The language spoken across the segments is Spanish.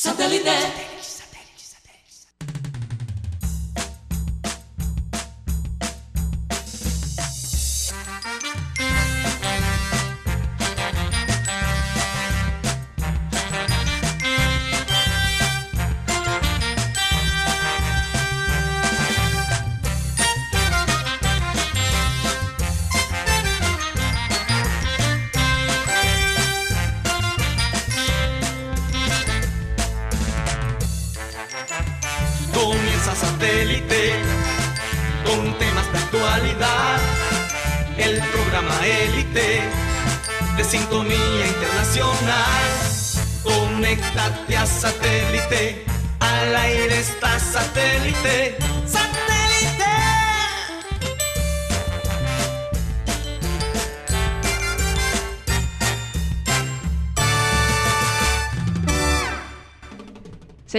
Satellite.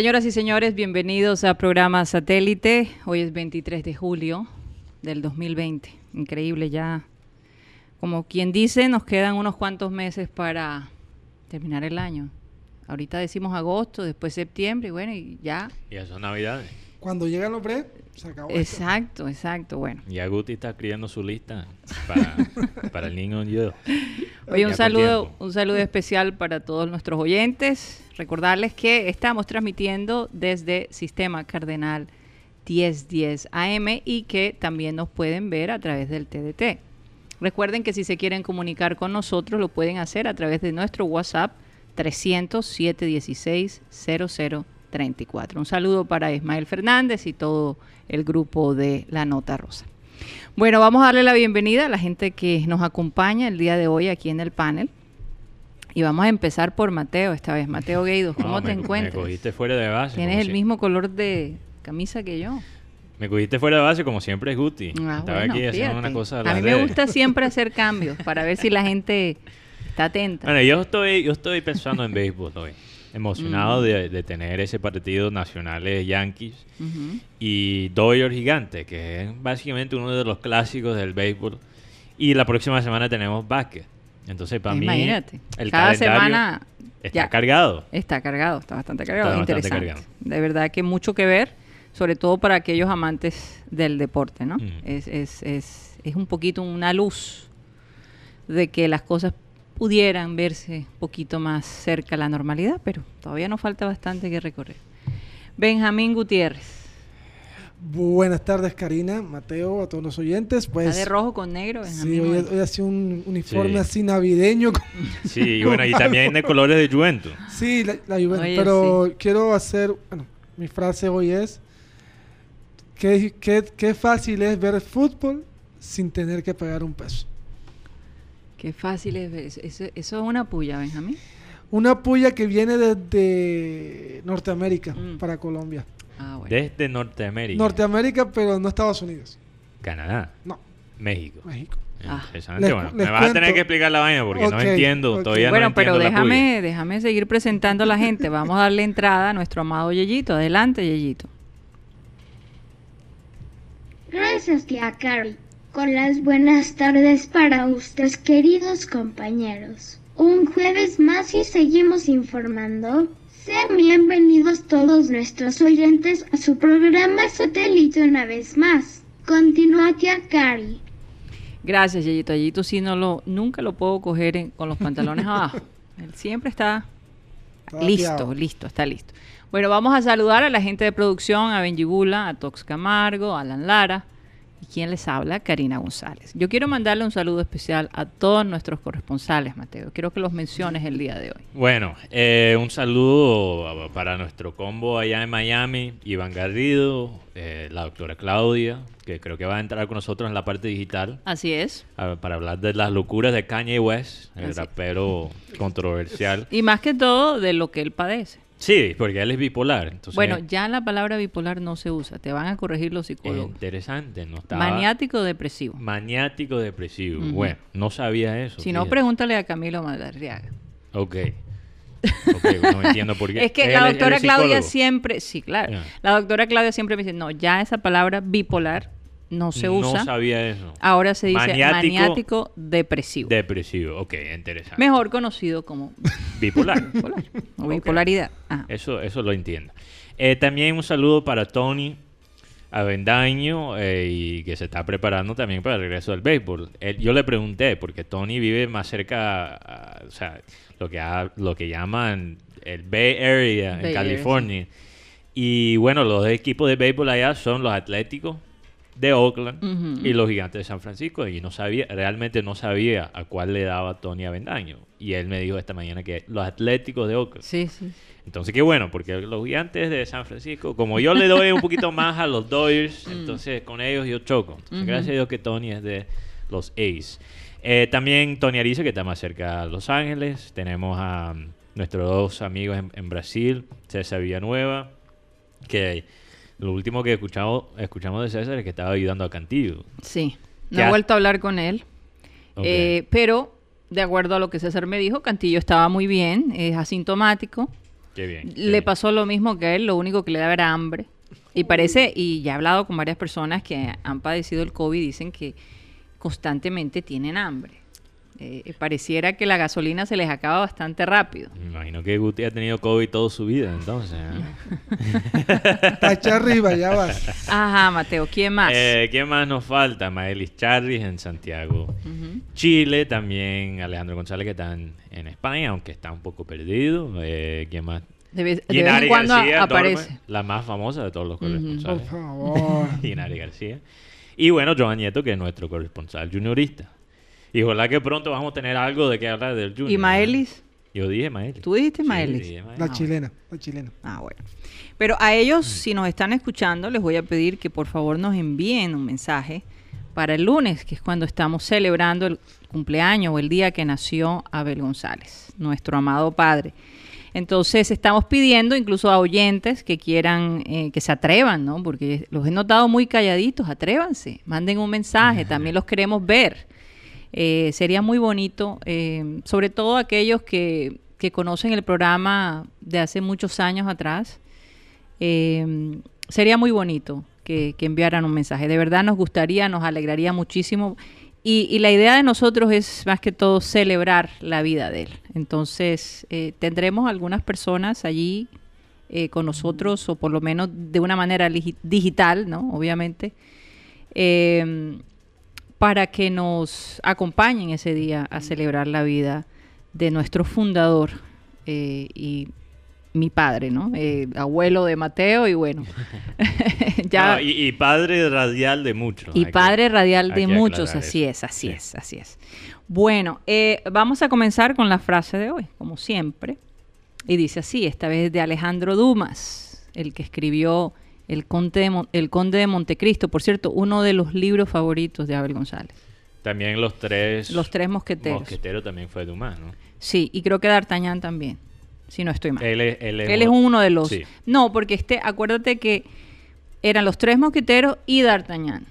Señoras y señores, bienvenidos a programa Satélite. Hoy es 23 de julio del 2020. Increíble ya. Como quien dice, nos quedan unos cuantos meses para terminar el año. Ahorita decimos agosto, después septiembre, y bueno, y ya. Y eso es Navidad. Cuando llegan los breves, se acabó. esto. Exacto, exacto. Bueno. Ya Guti está escribiendo su lista para, para el niño yo. Oye, un Ya saludo, un saludo especial para todos nuestros oyentes. Recordarles que estamos transmitiendo desde Sistema Cardenal 1010 AM y que también nos pueden ver a través del TDT. Recuerden que si se quieren comunicar con nosotros lo pueden hacer a través de nuestro WhatsApp 300 716 0034. Un saludo para Ismael Fernández y todo el grupo de La Nota Rosa. Bueno, vamos a darle la bienvenida a la gente que nos acompaña el día de hoy aquí en el panel. Y vamos a empezar por Mateo esta vez. Mateo Gueidos, ¿cómo No, te me, encuentras? Me cogiste fuera de base. Tienes el si- mismo color de camisa que yo. Me cogiste fuera de base como siempre es Guti. Ah, Estaba bueno, aquí haciendo una cosa A las mí me redes. gusta siempre hacer cambios para ver si la gente está atenta. Bueno, yo estoy, yo estoy pensando en béisbol hoy. Emocionado Mm. de, de tener ese partido nacionales Yankees Ujú. y Dodgers Gigante, que es básicamente uno de los clásicos del béisbol. Y la próxima semana tenemos básquet. Entonces, para mí, Imagínate. el Cada calendario semana está ya. cargado. Está cargado, está bastante cargado. Está bastante interesante. cargado. De verdad que mucho que ver, sobre todo para aquellos amantes del deporte, ¿no? Mm. Es, es, es, es un poquito una luz de que las cosas pudieran verse un poquito más cerca a la normalidad, pero todavía nos falta bastante que recorrer. Benjamín Gutiérrez, Buenas tardes, Karina, Mateo, a todos los oyentes. Pues, está de rojo con negro, Benjamín. sí, hoy, hoy. ha sido un uniforme Sí. así navideño. Sí, y bueno, y también de colores de Juventus. sí, la, la Juventus, Oye, pero quiero hacer, bueno, mi frase hoy es, qué, qué, qué fácil es ver fútbol sin tener que pagar un peso. Qué fácil es ver. Eso, eso- eso es una puya, Benjamín. Una puya que viene desde Norteamérica Mm. para Colombia. Ah, bueno. Desde Norteamérica. Norteamérica, pero no Estados Unidos. Canadá. No, México. México. Ah. Interesante. Les- bueno, les me vas a tener que explicar la vaina porque no entiendo. Todavía bueno, no pero entiendo la puya. déjame, déjame seguir presentando a la gente. Vamos a darle entrada a nuestro amado Yeyito. Adelante, Yeyito. Gracias, tía Carrie. Con las buenas tardes para ustedes, queridos compañeros. Un jueves más y seguimos informando. Sean bienvenidos todos nuestros oyentes a su programa satélite una vez más. Continúa, tía Carrie. Gracias, Yeyito. Yeyito sí no lo, nunca lo puedo coger en- con los pantalones abajo. Él siempre está listo, listo, está listo. Bueno, vamos a saludar a la gente de producción, a Benji Bula, a Tox Camargo, a Alan Lara. ¿Y quién les habla? Karina González. Yo quiero mandarle un saludo especial a todos nuestros corresponsales, Mateo. Quiero que los menciones el día de hoy. Bueno, eh, un saludo para nuestro combo allá en Miami, Iván Garrido, eh, la doctora Claudia, que creo que va a entrar con nosotros en la parte digital Así es. a- para hablar de las locuras de Kanye West, el Así. rapero controversial. Y más que todo de lo que él padece. Sí, porque él es bipolar. Entonces, bueno, ya la palabra bipolar no se usa. Te van a corregir los es psicólogos. interesante, no estaba Maniático depresivo. maniático depresivo. Bueno, no sabía eso. Si no, pregúntale a Camilo Madarriaga. Ok. Ok, no entiendo por qué. Es que la doctora es Claudia siempre, sí, claro. La doctora Claudia siempre me dice, no, ya esa palabra bipolar no se usa. No sabía eso. Ahora se dice Maniático- maniático, depresivo. Depresivo, ok, interesante. Mejor conocido como Bipolar. bipolar o bipolaridad. Ajá. Eso, eso lo entiendo. Eh, también un saludo para Tony Avendaño eh, y que se está preparando también para el regreso del béisbol. Él- yo le pregunté, porque Tony vive más cerca, a- o sea, lo que, lo que llaman el Bay Area Bay en Area, California. Y bueno, los equipos de béisbol allá son los Atléticos de Oakland y los Gigantes de San Francisco. Y no sabía, realmente no sabía a cuál le daba Tony Avendaño. Y él me dijo esta mañana que los Atléticos de Oakland. Sí, sí. Entonces, qué bueno, porque los gigantes de San Francisco, como yo le doy un poquito más a los Dodgers, entonces con ellos yo choco. Entonces, gracias a Dios que Tony es de los A's. Eh, también Tony Ariza, que está más cerca de Los Ángeles. Tenemos a mm, nuestros dos amigos en, en Brasil, César Villanueva, que lo último que escuchamos, escuchamos de César es que estaba ayudando a Cantillo. Sí. No Ya. he vuelto a hablar con él. Eh, pero, de acuerdo a lo que César me dijo, Cantillo estaba muy bien, es asintomático. qué bien. qué Le bien. pasó lo mismo que a él, lo único que le daba era hambre. Y parece, y ya he hablado con varias personas que han padecido el COVID, dicen que constantemente tienen hambre. Eh, pareciera que la gasolina se les acaba bastante rápido. Me imagino que Guti ha tenido COVID toda su vida, entonces. ¿eh? Tacha arriba, ya vas. Ajá, Mateo, ¿quién más? Eh, ¿Quién más nos falta? Maelis Charris en Santiago. Chile, también Alejandro González que está en, en España, aunque está un poco perdido. Eh, ¿Quién más? De vez, de vez Ginari en cuando García, aparece. Dorme, la más famosa de todos los Ujú. Por corresponsales. favor. Ginari García. Y bueno, Joan Nieto, que es nuestro corresponsal juniorista. Y ojalá que pronto vamos a tener algo de qué hablar del junior. ¿Y Maelis? Yo dije Maelis. ¿Tú dijiste Sí, Maelis? dije Maelis. La Ah, chilena, la chilena. Ah, bueno. Pero a ellos, si nos están escuchando, les voy a pedir que por favor nos envíen un mensaje para el lunes, que es cuando estamos celebrando el cumpleaños o el día que nació Abel González, nuestro amado padre. Entonces estamos pidiendo incluso a oyentes que quieran, eh, que se atrevan, ¿no? Porque los he notado muy calladitos, atrévanse, manden un mensaje, también los queremos ver. Eh, sería muy bonito, eh, sobre todo aquellos que, conocen el programa de hace muchos años atrás. eh, sería muy bonito que, enviaran un mensaje. De verdad nos gustaría, nos alegraría muchísimo. Y, la idea de nosotros es más que todo celebrar la vida de él. Entonces eh, tendremos algunas personas allí con nosotros, o por lo menos de una manera digital, ¿no? Obviamente. Para que nos acompañen ese día a celebrar la vida de nuestro fundador eh, y mi padre, ¿no? Eh, abuelo de Mateo y bueno, ya No, y, y padre radial de muchos. y que- padre radial de muchos, así eso. es, así Sí. es, así es. Bueno, eh, vamos a comenzar con la frase de hoy, como siempre, y dice así, esta vez de Alejandro Dumas, el que escribió el Conde de, Mon- el Conde de Montecristo, por cierto, uno de los libros favoritos de Abel González. También los tres. Los tres mosqueteros. Mosqueteros también fue Dumas, ¿no? Sí, y creo que D'Artagnan también, si no estoy mal. Él es, él es Él es uno de los... Sí. No, porque este, acuérdate que eran los tres mosqueteros y D'Artagnan.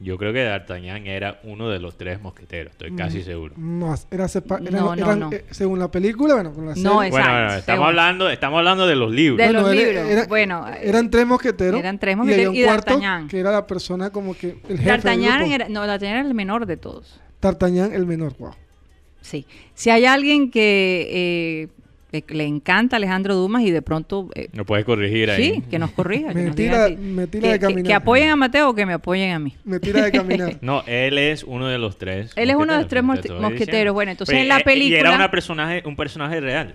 Yo creo que D'Artagnan era uno de los tres mosqueteros, estoy casi seguro. No, era sepa- No, no, eran, no. eh, según la película, bueno, con la serie. No, Bueno, Exacto, bueno, estamos según. hablando, estamos hablando de los libros. De los él- libros, bueno, eran tres mosqueteros. eran tres Y mosqueteros y cuarto D'Artagnan. que era la persona como que el jefe D'Artagnan era, no, D'Artagnan era el menor de todos. D'Artagnan, el menor, wow. Sí. Si hay alguien que eh, le, le encanta Alejandro Dumas y de pronto... eh, No puedes corregir ahí. sí, que nos corrija. que Me nos tira- me que, de que- caminar. que apoyen a Mateo o que me apoyen a mí. Me tira de caminar. No, él es uno de los tres. Él es uno de los tres mosqueteros. Bueno, entonces Pero, en la eh, Y era película- una personaje, un personaje real.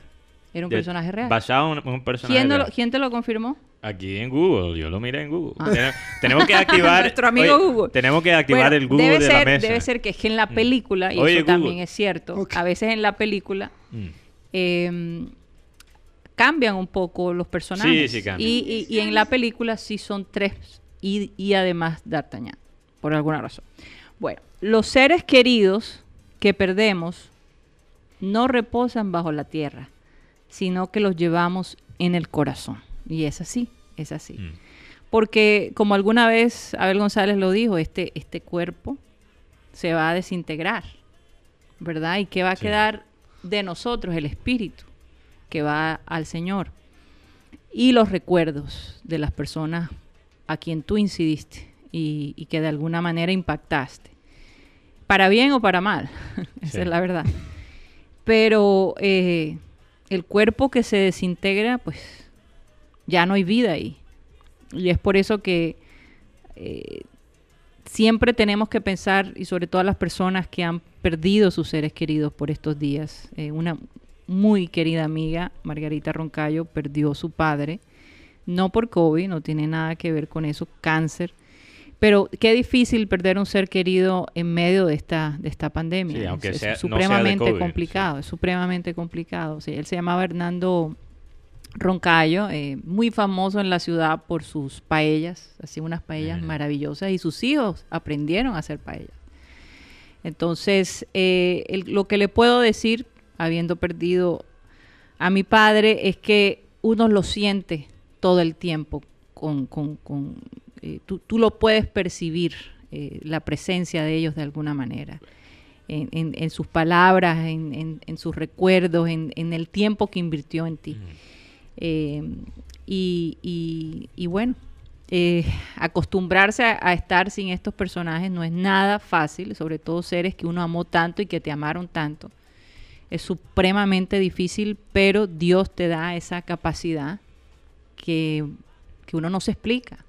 Era un De- personaje real. Basado en un personaje ¿Quién, lo- real. quién te lo confirmó? Aquí en Google, yo lo miré en Google. Ah. Tene- Tenemos que activar. Nuestro amigo Google. Tenemos que activar Bueno, el Google debe de ser, la mesa. Debe ser que es que en la película, y Oye, eso también es cierto, a veces en la película Mm. Eh, cambian un poco los personajes. Sí, sí cambian. Y, y- y en la película sí son tres y, y además D'Artagnan, por alguna razón. Bueno, los seres queridos que perdemos no reposan bajo la tierra, sino que los llevamos en el corazón. Y es así, es así. Mm. Porque como alguna vez Abel González lo dijo, este, este cuerpo se va a desintegrar, ¿verdad? ¿Y qué va a Sí. quedar de nosotros? El espíritu que va al Señor. Y los recuerdos de las personas a quien tú incidiste y, y que de alguna manera impactaste. Para bien o para mal, esa Sí. es la verdad. Pero eh, el cuerpo que se desintegra, pues ya no hay vida ahí. Y es por eso que eh, siempre tenemos que pensar, y sobre todo las personas que han perdido sus seres queridos por estos días. Eh, una muy querida amiga, Margarita Roncayo, perdió su padre, no por COVID, no tiene nada que ver con eso, cáncer. Pero qué difícil perder un ser querido en medio de esta, de esta pandemia. Sí, Es- aunque es, sea- no sea de supremamente COVID, complicado, es supremamente complicado. Sí, él se llamaba Hernando Roncayo, eh, muy famoso en la ciudad por sus paellas, hacía unas paellas maravillosas y sus hijos aprendieron a hacer paellas. Entonces, eh, el- lo que le puedo decir, habiendo perdido a mi padre, es que uno lo siente todo el tiempo. Con, con- con, eh, tú, tú lo puedes percibir, la presencia de ellos de alguna manera. En, en- en sus palabras, en, sus recuerdos, en, en el tiempo que invirtió en ti. Eh, y, y- y bueno, eh, acostumbrarse a, estar sin estos personajes no es nada fácil, sobre todo seres que uno amó tanto y que te amaron tanto. Es supremamente difícil, pero Dios te da esa capacidad que, que uno no se explica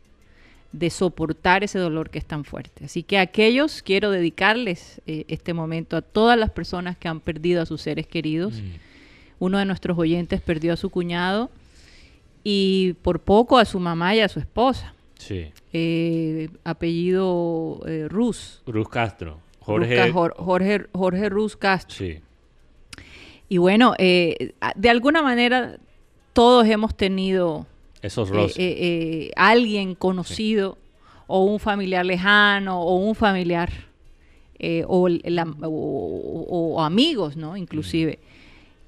de soportar ese dolor que es tan fuerte. Así que a aquellos quiero dedicarles eh, este momento a todas las personas que han perdido a sus seres queridos. Mm. Uno de nuestros oyentes perdió a su cuñado y por poco a su mamá y a su esposa. Sí. Eh, apellido eh, Ruz. Ruz Castro. Jorge, Jorge. Jorge, Ruz Castro. Sí. Y bueno, eh, de alguna manera todos hemos tenido Esos eh, roces. eh, eh, alguien conocido o un familiar lejano o un familiar o, la- o- o- o amigos, ¿no? Inclusive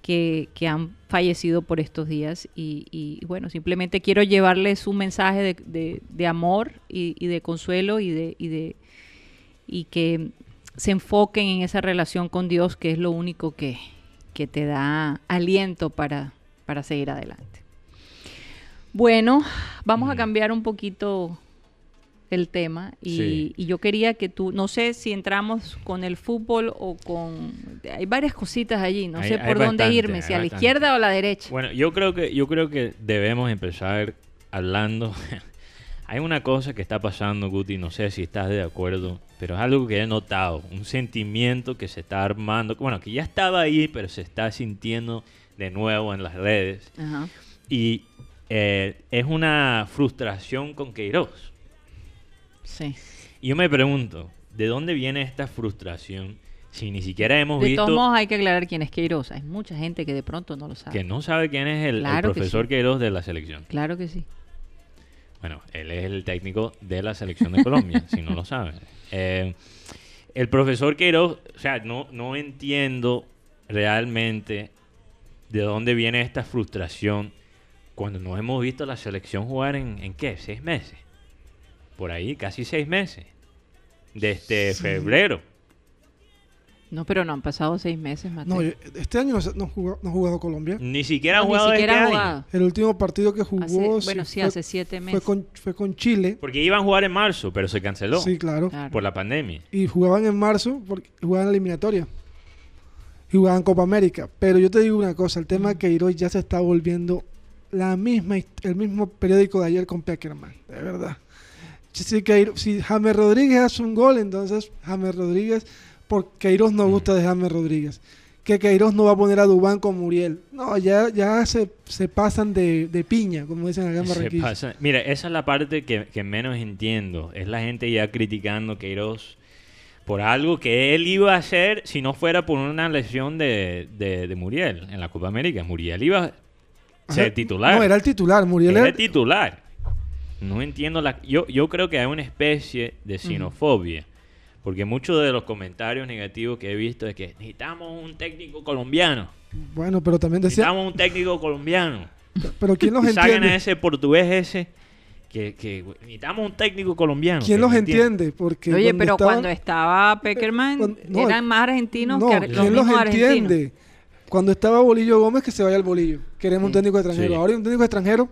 que, que han fallecido por estos días y, y, bueno, simplemente quiero llevarles un mensaje de, de- de amor y, y de consuelo y de, y de y que se enfoquen en esa relación con Dios que es lo único que, que te da aliento para, para seguir adelante. Bueno, vamos a cambiar un poquito el tema y, Sí. y yo quería que tú, no sé si entramos con el fútbol o con... Hay varias cositas allí, no Hay- sé hay por dónde irme, si a la izquierda o a la derecha. Bueno, yo creo que yo creo que debemos empezar hablando. Hay una cosa que está pasando, Guti, no sé si estás de acuerdo, pero es algo que he notado, un sentimiento que se está armando, bueno, que ya estaba ahí, pero se está sintiendo de nuevo en las redes. Ajá. Y eh, es una frustración con Queiroz. Sí. Y yo me pregunto, ¿de dónde viene esta frustración si ni siquiera hemos De visto todos modos hay que aclarar quién es Queiroz. Hay mucha gente que de pronto no lo sabe. que no sabe quién es el, que profesor sí. Queiroz de la selección? Claro que sí. Bueno, él es el técnico de la selección de Colombia, si no lo saben. Eh, el profesor Queiroz, o sea, no, no entiendo realmente de dónde viene esta frustración cuando no hemos visto la selección jugar en, en qué, seis meses. Por ahí, casi seis meses. Desde Sí. febrero. No, pero no han pasado seis meses, Mateo. No, este año no, ha jugado, no jugado Colombia. Ni siquiera ha No, ni jugado siquiera este ha año. jugado. El último partido que jugó Hace- bueno, sí, fue, hace siete fue meses. con, fue con Chile. Porque iban a jugar en marzo, pero se canceló Sí, claro. Claro. por la pandemia. Y jugaban en marzo porque jugaban eliminatoria. Y jugaban Copa América. Pero yo te digo una cosa, el tema de Queiroz ya se está volviendo la misma, el mismo periódico de ayer con Peckerman, de verdad. Si, Queiroz- si James Rodríguez hace un gol, entonces James Rodríguez, porque Queiroz no gusta de James Rodríguez. Que Queiroz no va a poner a Dubán con Muriel. No, ya, ya se, se pasan de, de piña, como dicen acá en Barranquilla. pasa- Mira, esa es la parte que, que menos entiendo. Es la gente ya criticando a Queiroz por algo que él iba a hacer si no fuera por una lesión de, de, de Muriel en la Copa América. Muriel iba a ser Ajá. titular. No, era el titular. Muriel era- el titular. No entiendo la... Yo, yo creo que hay una especie de xenofobia. Porque muchos de los comentarios negativos que he visto es que necesitamos un técnico colombiano. Bueno, pero también decía... Necesitamos un técnico colombiano. Pero ¿quién los Y Sacan a entiende? ese portugués ese que, que necesitamos un técnico colombiano. ¿Quién que los no entiende? Porque Oye, pero estaban- cuando estaba Peckerman, cuando- no, eran más argentinos No, que ar- ¿quién los mismos argentinos. entiende? Cuando estaba Bolillo Gómez, que se vaya al Bolillo. Queremos un Mm, técnico extranjero. sí. Ahora hay un técnico extranjero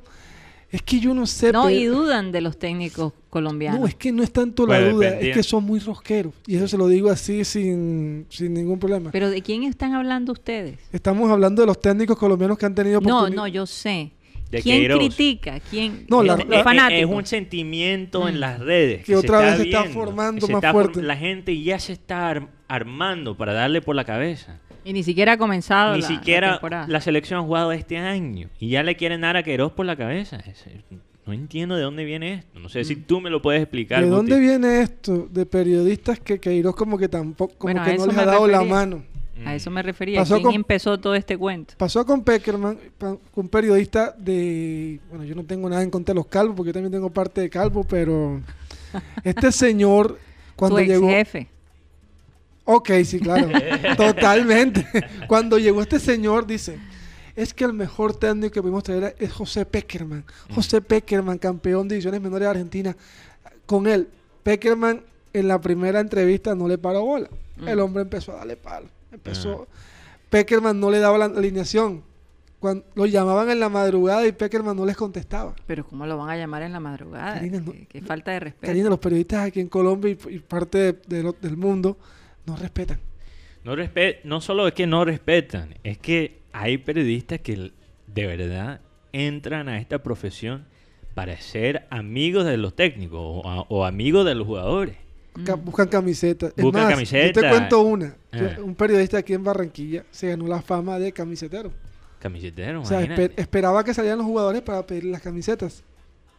Es que yo no sé. No, pero- y dudan de los técnicos colombianos. No, es que no es tanto la Bueno, duda, dependía- es que son muy rosqueros. Y eso se lo digo así sin, sin ningún problema. Pero ¿de quién están hablando ustedes? Estamos hablando de los técnicos colombianos que han tenido No, no, yo sé. De ¿Quién Queiroz. critica? ¿Quién? No, la- los la- fanáticos. Es un sentimiento en Mm. las redes. Que otra se vez se está viendo, formando que se más está form- fuerte. La gente ya se está ar- armando para darle por la cabeza. Y ni siquiera ha comenzado Ni la, la siquiera temporada. la, selección ha jugado este año. Y ya le quieren dar a Queiroz por la cabeza. Es- es- no entiendo de dónde viene esto. No sé si tú me lo puedes explicar. ¿De Guti. dónde viene esto? De periodistas que Queiroz como que tampoco, como Bueno, que no les ha dado la mano. A eso me refería. Pasó ¿Quién con- empezó todo este cuento? Pasó con Peckerman, un periodista de... Bueno, yo no tengo nada en contra de los calvos, porque yo también tengo parte de calvo, pero... Este señor, cuando tu ex llegó... jefe. Ok, sí, claro. Totalmente. Cuando llegó este señor, dice, es que el mejor técnico que pudimos traer es José Peckerman. José Peckerman, campeón de divisiones menores de Argentina. Con él, Peckerman en la primera entrevista no le paró bola. El hombre empezó a darle palo. Empezó... Peckerman no le daba la alineación. Cuando lo llamaban en la madrugada y Peckerman no les contestaba. Pero ¿cómo lo van a llamar en la madrugada? Karina, no- qué, qué falta de respeto. Karina, los periodistas aquí en Colombia y, y parte de- de lo- del mundo no respetan. No, respe- no solo es que no respetan, es que hay periodistas que de verdad entran a esta profesión para ser amigos de los técnicos o, a- o amigos de los jugadores. Ca- Buscan camisetas. Es Buscan más, camiseta. Yo te cuento una. Yo- Ah. un periodista aquí en Barranquilla se ganó la fama de camisetero. Camisetero, O sea, esper- esperaba que salieran los jugadores para pedir las camisetas.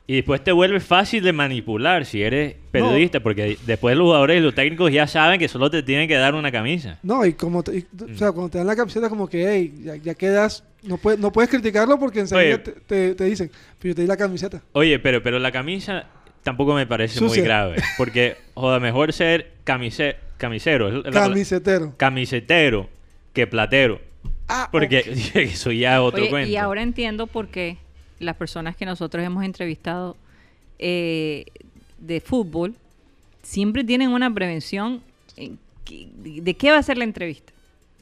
Y después te vuelve fácil de manipular si eres periodista, porque después los jugadores y los técnicos ya saben que solo te tienen que dar una camisa. No, y como te- y- Mm. o sea, cuando te dan la camiseta como que, hey, ya, ya quedas, no puedes, no puedes criticarlo porque enseguida te, te- te dicen, pero yo te di la camiseta. Oye, pero, pero la camisa tampoco me parece Sucia. muy grave. Porque, joda, mejor ser camise, camisero, la- Camisetero. camisetero que platero. Ah, Porque eso ya es otro Oye, cuento. y ahora entiendo por qué las personas que nosotros hemos entrevistado eh, de fútbol siempre tienen una prevención de qué va a ser la entrevista.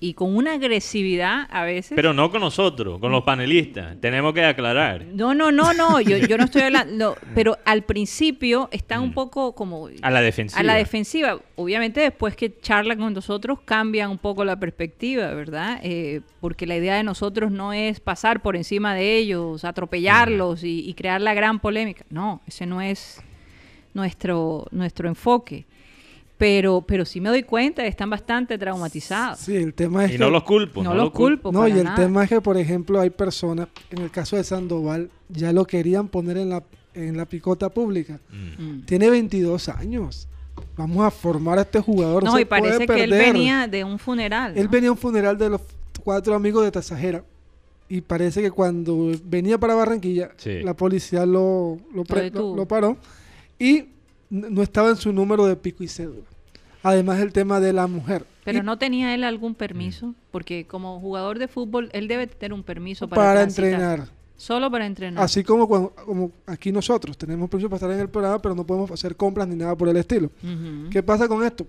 Y con una agresividad a veces... Pero no con nosotros, con los panelistas. Tenemos que aclarar. no, no, no, no, yo, yo no estoy hablando, pero al principio están un Mm. poco como... A la defensiva. A la defensiva. Obviamente después que charlan con nosotros cambian un poco la perspectiva, ¿verdad? Eh, porque la idea de nosotros no es pasar por encima de ellos, atropellarlos y, y crear la gran polémica. No, ese no es nuestro, nuestro enfoque. Pero, pero sí me doy cuenta, están bastante traumatizados. sí, el tema es Y que... no los culpo. no los culpo. No, para y el nada. tema es que, por ejemplo, hay personas, en el caso de Sandoval, ya lo querían poner en la, en la picota pública. Mm. Mm. Tiene 22 años. Vamos a formar a este jugador. No, se y parece puede que él venía de un funeral. Él venía a un funeral de los cuatro amigos de Tasajera. Y parece que cuando venía para Barranquilla, Sí. la policía lo, lo, pre- lo- lo paró. Y no estaba en su número de pico y cédula. Además, el tema de la mujer. Pero Y no tenía él algún permiso, porque como jugador de fútbol, él debe tener un permiso para, para entrenar. Solo para entrenar. Así como, cuando, como aquí nosotros tenemos permiso para estar en el programa, pero no podemos hacer compras ni nada por el estilo. ¿Qué pasa con esto?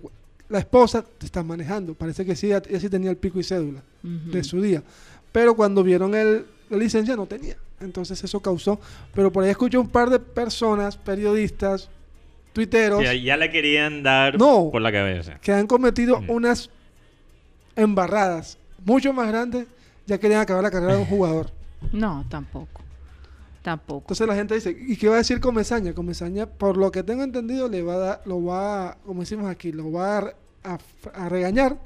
La esposa te está manejando. Parece que sí, ella sí tenía el pico y cédula de su día. Pero cuando vieron el, la licencia no tenía. Entonces eso causó. Pero por ahí escuché un par de personas, periodistas, tuiteros, Ya, ya le querían dar No. por la cabeza. que han cometido Mm. unas embarradas mucho más grandes. Ya querían acabar la carrera de un jugador. No, tampoco. Tampoco. Entonces la gente dice, ¿y qué va a decir Comesaña? Comesaña, por lo que tengo entendido, le va a dar, lo va, a- como decimos aquí, lo va a, a a regañar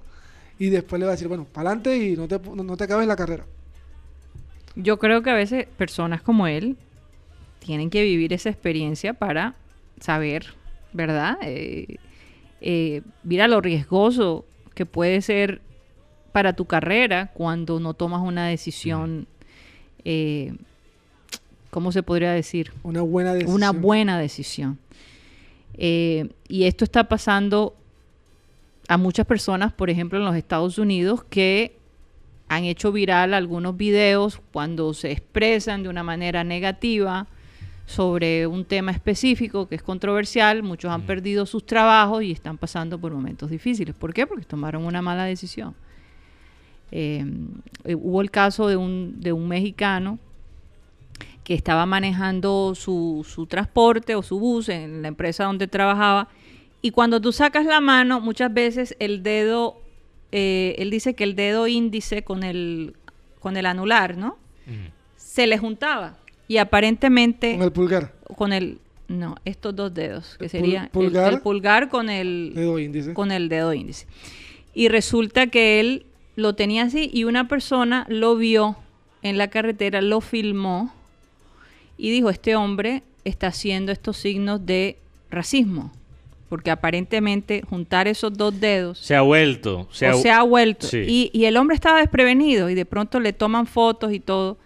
y después le va a decir, bueno, para adelante y no te, no, no te acabes la carrera. Yo creo que a veces personas como él tienen que vivir esa experiencia para saber, ¿verdad? Eh, eh, mira lo riesgoso que puede ser para tu carrera cuando no tomas una decisión, eh, ¿cómo se podría decir? Una buena decisión. Una buena decisión. Eh, y esto está pasando a muchas personas, por ejemplo, en los Estados Unidos, que han hecho viral algunos videos cuando se expresan de una manera negativa sobre un tema específico que es controversial. Muchos han perdido sus trabajos y están pasando por momentos difíciles. ¿Por qué? Porque tomaron una mala decisión. Eh, eh, hubo el caso de un, de un mexicano que estaba manejando su, su transporte o su bus en la empresa donde trabajaba. Y cuando tú sacas la mano, muchas veces el dedo, eh, él dice que el dedo índice con el, con el anular, ¿no? Ujú. Se le juntaba. Y aparentemente Con el pulgar, con el no estos dos dedos que El pul- sería el- pulgar, el, pulgar con el dedo índice. con el dedo índice y resulta que él lo tenía así y una persona lo vio en la carretera lo filmó y dijo este hombre está haciendo estos signos de racismo porque aparentemente juntar esos dos dedos Se ha vuelto. Se ha, o se ha vuelto. Sí. Y, y el hombre estaba desprevenido y de pronto le toman fotos y todo.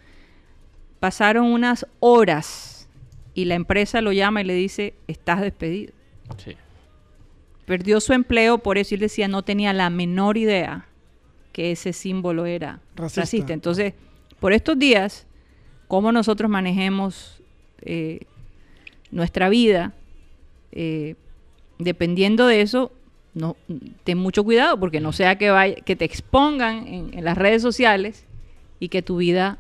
Pasaron unas horas y la empresa lo llama y le dice, estás despedido. Sí. Perdió su empleo, por eso él decía, no tenía la menor idea que ese símbolo era Racista. racista. Entonces, por estos días, cómo nosotros manejemos eh, nuestra vida, eh, dependiendo de eso, no, ten mucho cuidado porque no sea que, vaya, que te expongan en, en las redes sociales y que tu vida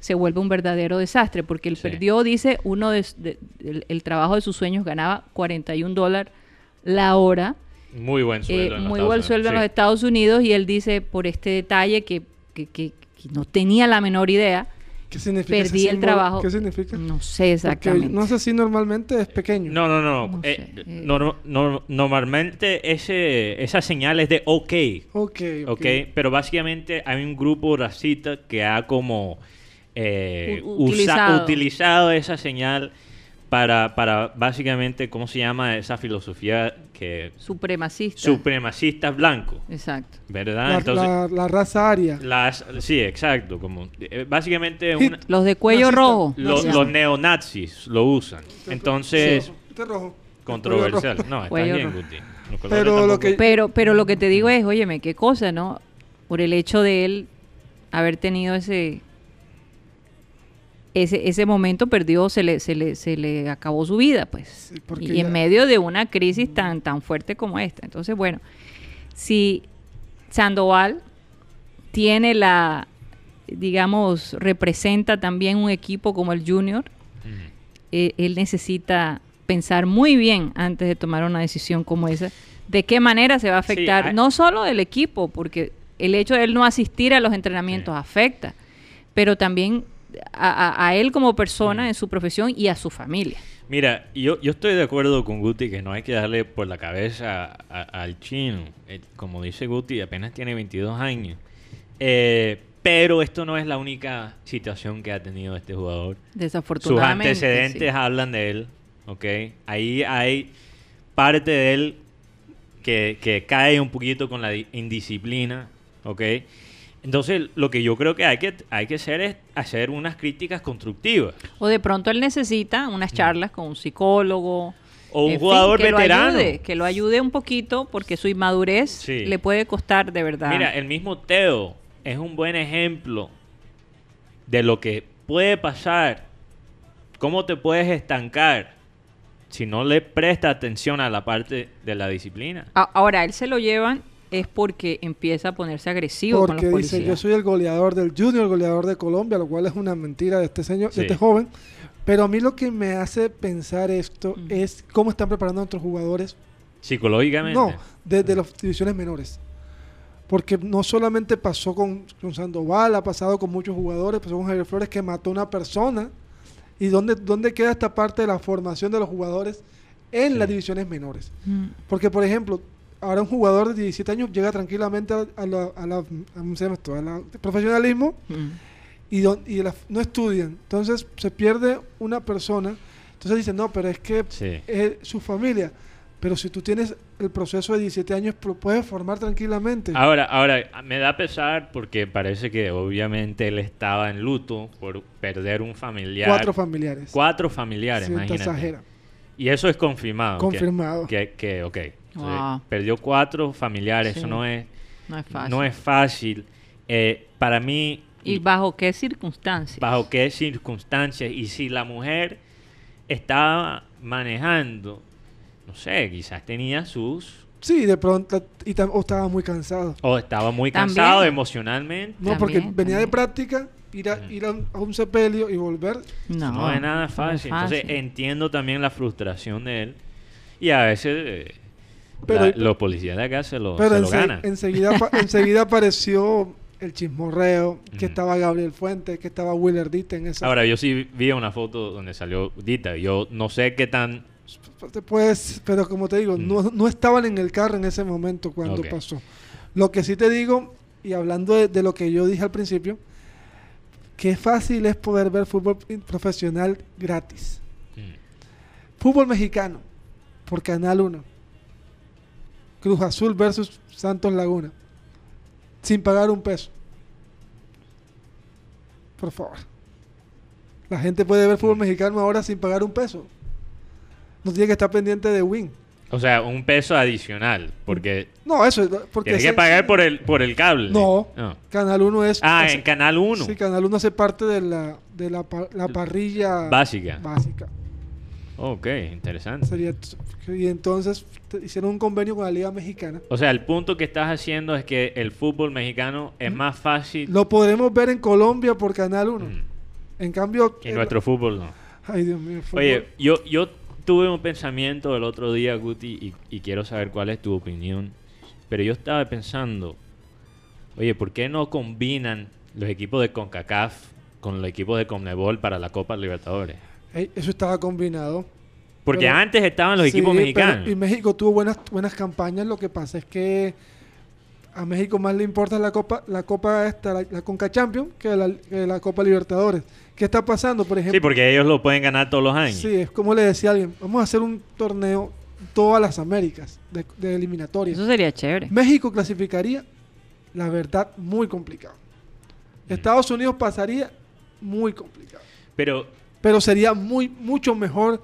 se vuelva un verdadero desastre, porque él Sí. perdió, dice, uno de, de- el, el trabajo de sus sueños, ganaba 41 dólares la hora, Muy buen eh, sueldo. en los muy Estados buen Unidos. sueldo en los Sí. Estados Unidos, y él dice, por este detalle que, que- que- que no tenía la menor idea, ¿Qué significa perdí el trabajo. ¿Qué significa? No sé Porque exactamente. no sé si normalmente es pequeño. No, no, no. No eh, sé, eh. norm- norm- normalmente ese, esa señal es de OK. Ok, Ok, pero básicamente hay un grupo racista que ha como eh, usa- utilizado. esa señal para, para básicamente, ¿cómo se llama esa filosofía que Supremacista. supremacistas blancos, Exacto. ¿verdad? La, Entonces, la- la raza aria. las, sí, exacto, como eh, básicamente una- Los de cuello rojo. lo- Racista. los neonazis lo usan. Entonces, rojo. controversial. No, está Cuello bien. Guti. Los Pero lo tampoco- que- Pero, pero lo que te digo es, óyeme, qué cosa, ¿no? Por el hecho de él haber tenido ese ese, ese momento perdió, se le, se le, se le acabó su vida, pues. Sí, porque y ya- en medio de una crisis tan, tan fuerte como esta. Entonces, bueno, si Sandoval tiene la, digamos, representa también un equipo como el Junior, eh, él necesita pensar muy bien antes de tomar una decisión como esa, de qué manera se va a Sí, afectar, hay- no solo el equipo, porque el hecho de él no asistir a los entrenamientos Sí. afecta, pero también a, él como persona Mm. en su profesión y a su familia. Mira, yo, yo estoy de acuerdo con Guti que no hay que darle por la cabeza a- al chino. Eh, como dice Guti, apenas tiene 22 años. Eh, pero esto no es la única situación que ha tenido este jugador. Sus Desafortunadamente. antecedentes sí. hablan de él, ¿ok? Ahí hay parte de él que, que cae un poquito con la di- indisciplina, ¿ok? Entonces, lo que yo creo que hay que, hay que hacer es hacer unas críticas constructivas. O de pronto él necesita unas charlas con un psicólogo. Mm. O un en fin, jugador que veterano. Lo ayude, que lo ayude un poquito porque su inmadurez Sí. le puede costar de verdad. Mira, el mismo Teo es un buen ejemplo de lo que puede pasar, cómo te puedes estancar si no le presta atención a la parte de la disciplina. Ahora, él se lo llevan es porque empieza a ponerse agresivo con Porque los dice, yo soy el goleador del Junior, goleador de Colombia, lo cual es una mentira de este señor, Sí. de este joven. Pero a mí lo que me hace pensar esto Mm. es cómo están preparando a nuestros jugadores. Psicológicamente. No, desde las divisiones menores. Porque no solamente pasó con, con Sandoval, ha pasado con muchos jugadores, pasó con Javier Flores que mató a una persona. ¿Y dónde, dónde queda esta parte de la formación de los jugadores en Sí. las divisiones menores? Mm. Porque, por ejemplo, ahora un jugador de 17 años llega tranquilamente a, la, a la- a- ¿cómo se llama esto? A la- profesionalismo Mm. y, don- y la- no estudian. Entonces se pierde una persona. Entonces dicen, no, pero es que Sí. es su familia. Pero si tú tienes el proceso de 17 años, puedes formar tranquilamente. Ahora, ahora, me da pesar porque parece que obviamente él estaba en luto por perder un familiar. Cuatro familiares. Cuatro familiares, Sí, te imagínate. exagera. Y eso es confirmado. que- Confirmado. Que, que, ok. Perdió cuatro familiares, eso no es, No es fácil. no es fácil. Eh, para mí, ¿Y bajo qué circunstancias? bajo qué circunstancias y si la mujer estaba manejando, no sé, quizás tenía sus... Sí, de pronto, y o estaba muy cansado. o estaba muy También. cansado emocionalmente. No, porque También, venía de práctica ir a, ir a un, a un sepelio y volver. No, No, es nada no es fácil. Entonces entiendo también la frustración de él. Y a veces eh, Pero- la- los policías de acá se lo, Pero se lo ganan. enseguida, enseguida apareció el chismorreo, que estaba Gabriel Fuentes, que estaba Willer Ditt en esa. Ahora, yo sí vi una foto donde salió Dita. Yo no sé qué tan... Te puedes- pero como te digo, Mm. no, no estaban en el carro en ese momento cuando pasó. Lo que sí te digo, y hablando de, de lo que yo dije al principio, que fácil es poder ver fútbol profesional gratis. Mm, Fútbol mexicano, por Canal 1. Cruz Azul versus Santos Laguna. Sin pagar un peso. Por favor. La gente puede ver fútbol mexicano ahora sin pagar un peso. No tiene que estar pendiente de Win. O sea, un peso adicional. Porque No, eso es porque tienes que pagar por el, por el cable. No, Canal 1 es Ah, hace- en Canal 1. Sí, Canal 1 hace parte de la de la, la parrilla Básica. básica. Ok, interesante. Sería y entonces hicieron un convenio con la Liga Mexicana. O sea, el punto que estás haciendo es que el fútbol mexicano es más fácil Lo podremos ver en Colombia por Canal 1. mm, En cambio, que el- nuestro fútbol no. Ay, Dios mío. fútbol- Oye, yo, yo tuve un pensamiento el otro día, Guti, y, y quiero saber cuál es tu opinión. Pero yo estaba pensando, oye, ¿por qué no combinan los equipos de CONCACAF con los equipos de CONMEBOL para la Copa Libertadores? Eso estaba combinado. Porque Pero- antes estaban los Sí, equipos pero- mexicanos. y México tuvo buenas buenas campañas. Lo que pasa es que a México más le importa la Copa la Copa esta, la, la Conca Champions que la, que la Copa Libertadores. ¿Qué está pasando, por ejemplo? Sí, porque ellos lo pueden ganar todos los años. Sí, es como le decía a alguien, vamos a hacer un torneo todas las Américas de, de eliminatorias. Eso sería chévere. México clasificaría, la verdad, muy complicado. Mm. Estados Unidos pasaría muy complicado. Pero Pero sería muy, mucho mejor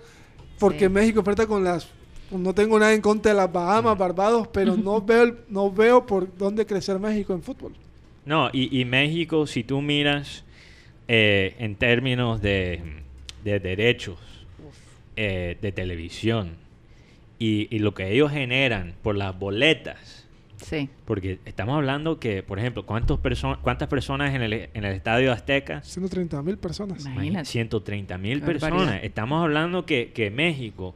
porque Sí. México enfrenta con las... No tengo nada en contra de las. Bahamas, Barbados, pero no veo, no veo por dónde crecer México en fútbol. No, y, y México, si tú miras eh, en términos de, de derechos eh, de televisión y, y lo que ellos generan por las boletas, Sí. porque estamos hablando que, por ejemplo, ¿cuántos perso- ¿cuántas personas en el, en el Estadio Azteca? 130 mil personas. Imagínate. 130 mil personas. barbaridad. Estamos hablando que, que México,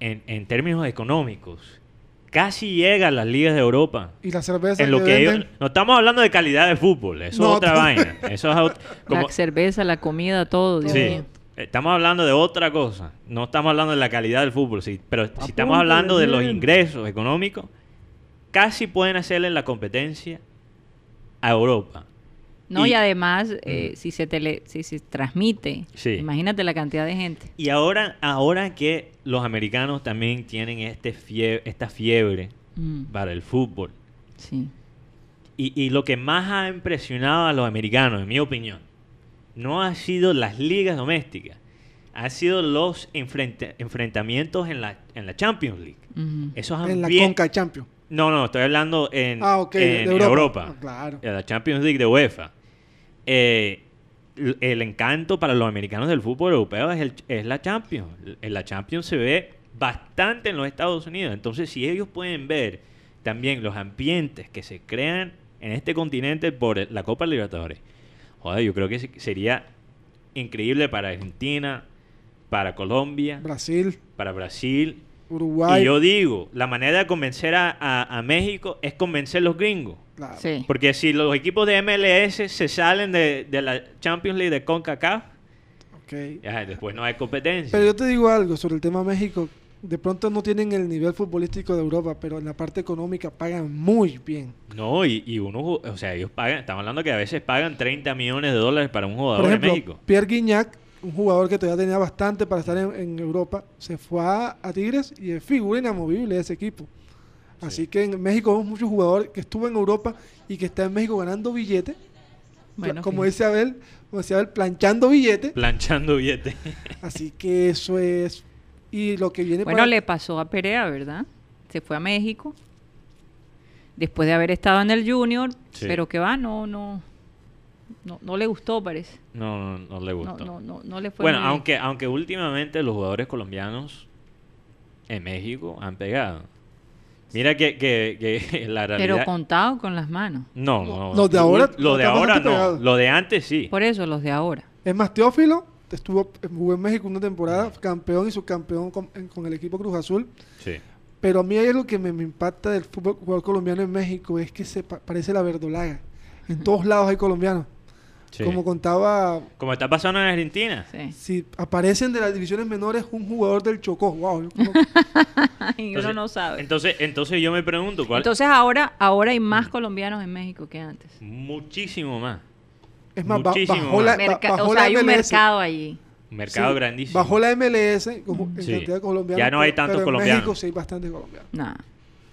en, en términos económicos, casi llega a las ligas de Europa. Y la cerveza En lo que que ellos- no estamos hablando de calidad de fútbol, eso No, es otra vaina. Eso es como- La cerveza, la comida, todo. Dios sí, mío. estamos hablando de otra cosa. No estamos hablando de la calidad del fútbol, sí, pero si estamos hablando de los ingresos económicos, casi pueden hacerle la competencia a Europa. No, y, Y- además, eh, Mm. si se tele, si se transmite, Sí. imagínate la cantidad de gente. Y ahora, ahora que los americanos también tienen este fie- esta fiebre Mm, para el fútbol, sí. Y, y lo que más ha impresionado a los americanos, en mi opinión, no ha sido las ligas domésticas, ha sido los enfrenta- enfrentamientos en la, en la Champions League. Esos en la Conca Champions. No, no, estoy hablando en, Ah, en Europa. Europa. Ah, claro. La Champions League de UEFA. Eh, el encanto para los americanos del fútbol europeo es, el- es la Champions. En la Champions se ve bastante en los Estados Unidos. Entonces, si ellos pueden ver también los ambientes que se crean en este continente por la Copa Libertadores, joder, yo creo que se- sería increíble para Argentina, para Colombia, Brasil, para Brasil. Uruguay. Y yo digo, la manera de convencer a, a- a México es convencer a los gringos. claro. Sí. Porque si los equipos de MLS se salen de, de la Champions League de CONCACAF, Ok. ya, después no hay competencia. Pero yo te digo algo sobre el tema México. De pronto no tienen el nivel futbolístico de Europa, pero en la parte económica pagan muy bien. No, y, y uno, o sea, ellos pagan, estamos hablando que a veces pagan 30 millones de dólares para un jugador Por ejemplo, de México. Pierre Guignac, un jugador que todavía tenía bastante para estar en, en Europa, se fue a, a Tigres y es figura inamovible de ese equipo. Así Sí. que en México vemos muchos jugadores que estuvo en Europa y que está en México ganando billetes. Bueno, como sí. dice Abel, como decía Abel, planchando billetes. Planchando billetes. Así que eso es. Y lo que viene Bueno, para- le pasó a Perea, ¿verdad? Se fue a México. Después de haber estado en el Junior, Sí. pero que va, no, no, no, no le gustó, parece. No, no, no le gustó. no, no, no le fue bueno, muy bien. aunque, aunque últimamente los jugadores colombianos en México han pegado. Mira que, que, que la realidad... Pero contado con las manos. No, no. Los de ahora- Lo de ahora no. Lo de antes sí. Por eso los de ahora. Es más, Teófilo estuvo, jugó en México una temporada, campeón y subcampeón con, en- con el equipo Cruz Azul. Sí. Pero a mí hay algo que me, me impacta del fútbol jugador colombiano en México, es que se pa- parece la verdolaga. En todos lados hay colombianos. Sí. Como contaba, Como está pasando en Argentina. Sí. si aparecen de las divisiones menores un jugador del Chocó, wow. yo como- y uno Entonces- no sabe. Entonces, entonces yo me pregunto, ¿cuál? Entonces ahora, ahora hay más colombianos en México que antes. Muchísimo más. Es más, Muchísimo bajó la, más. ba- Merca- bajó o sea, la hay un mercado allí. Un mercado Sí, grandísimo. Bajó la MLS como en Sí. cantidad de colombianos. Ya no hay tantos pero en colombianos. México sí hay bastantes colombianos. Nada.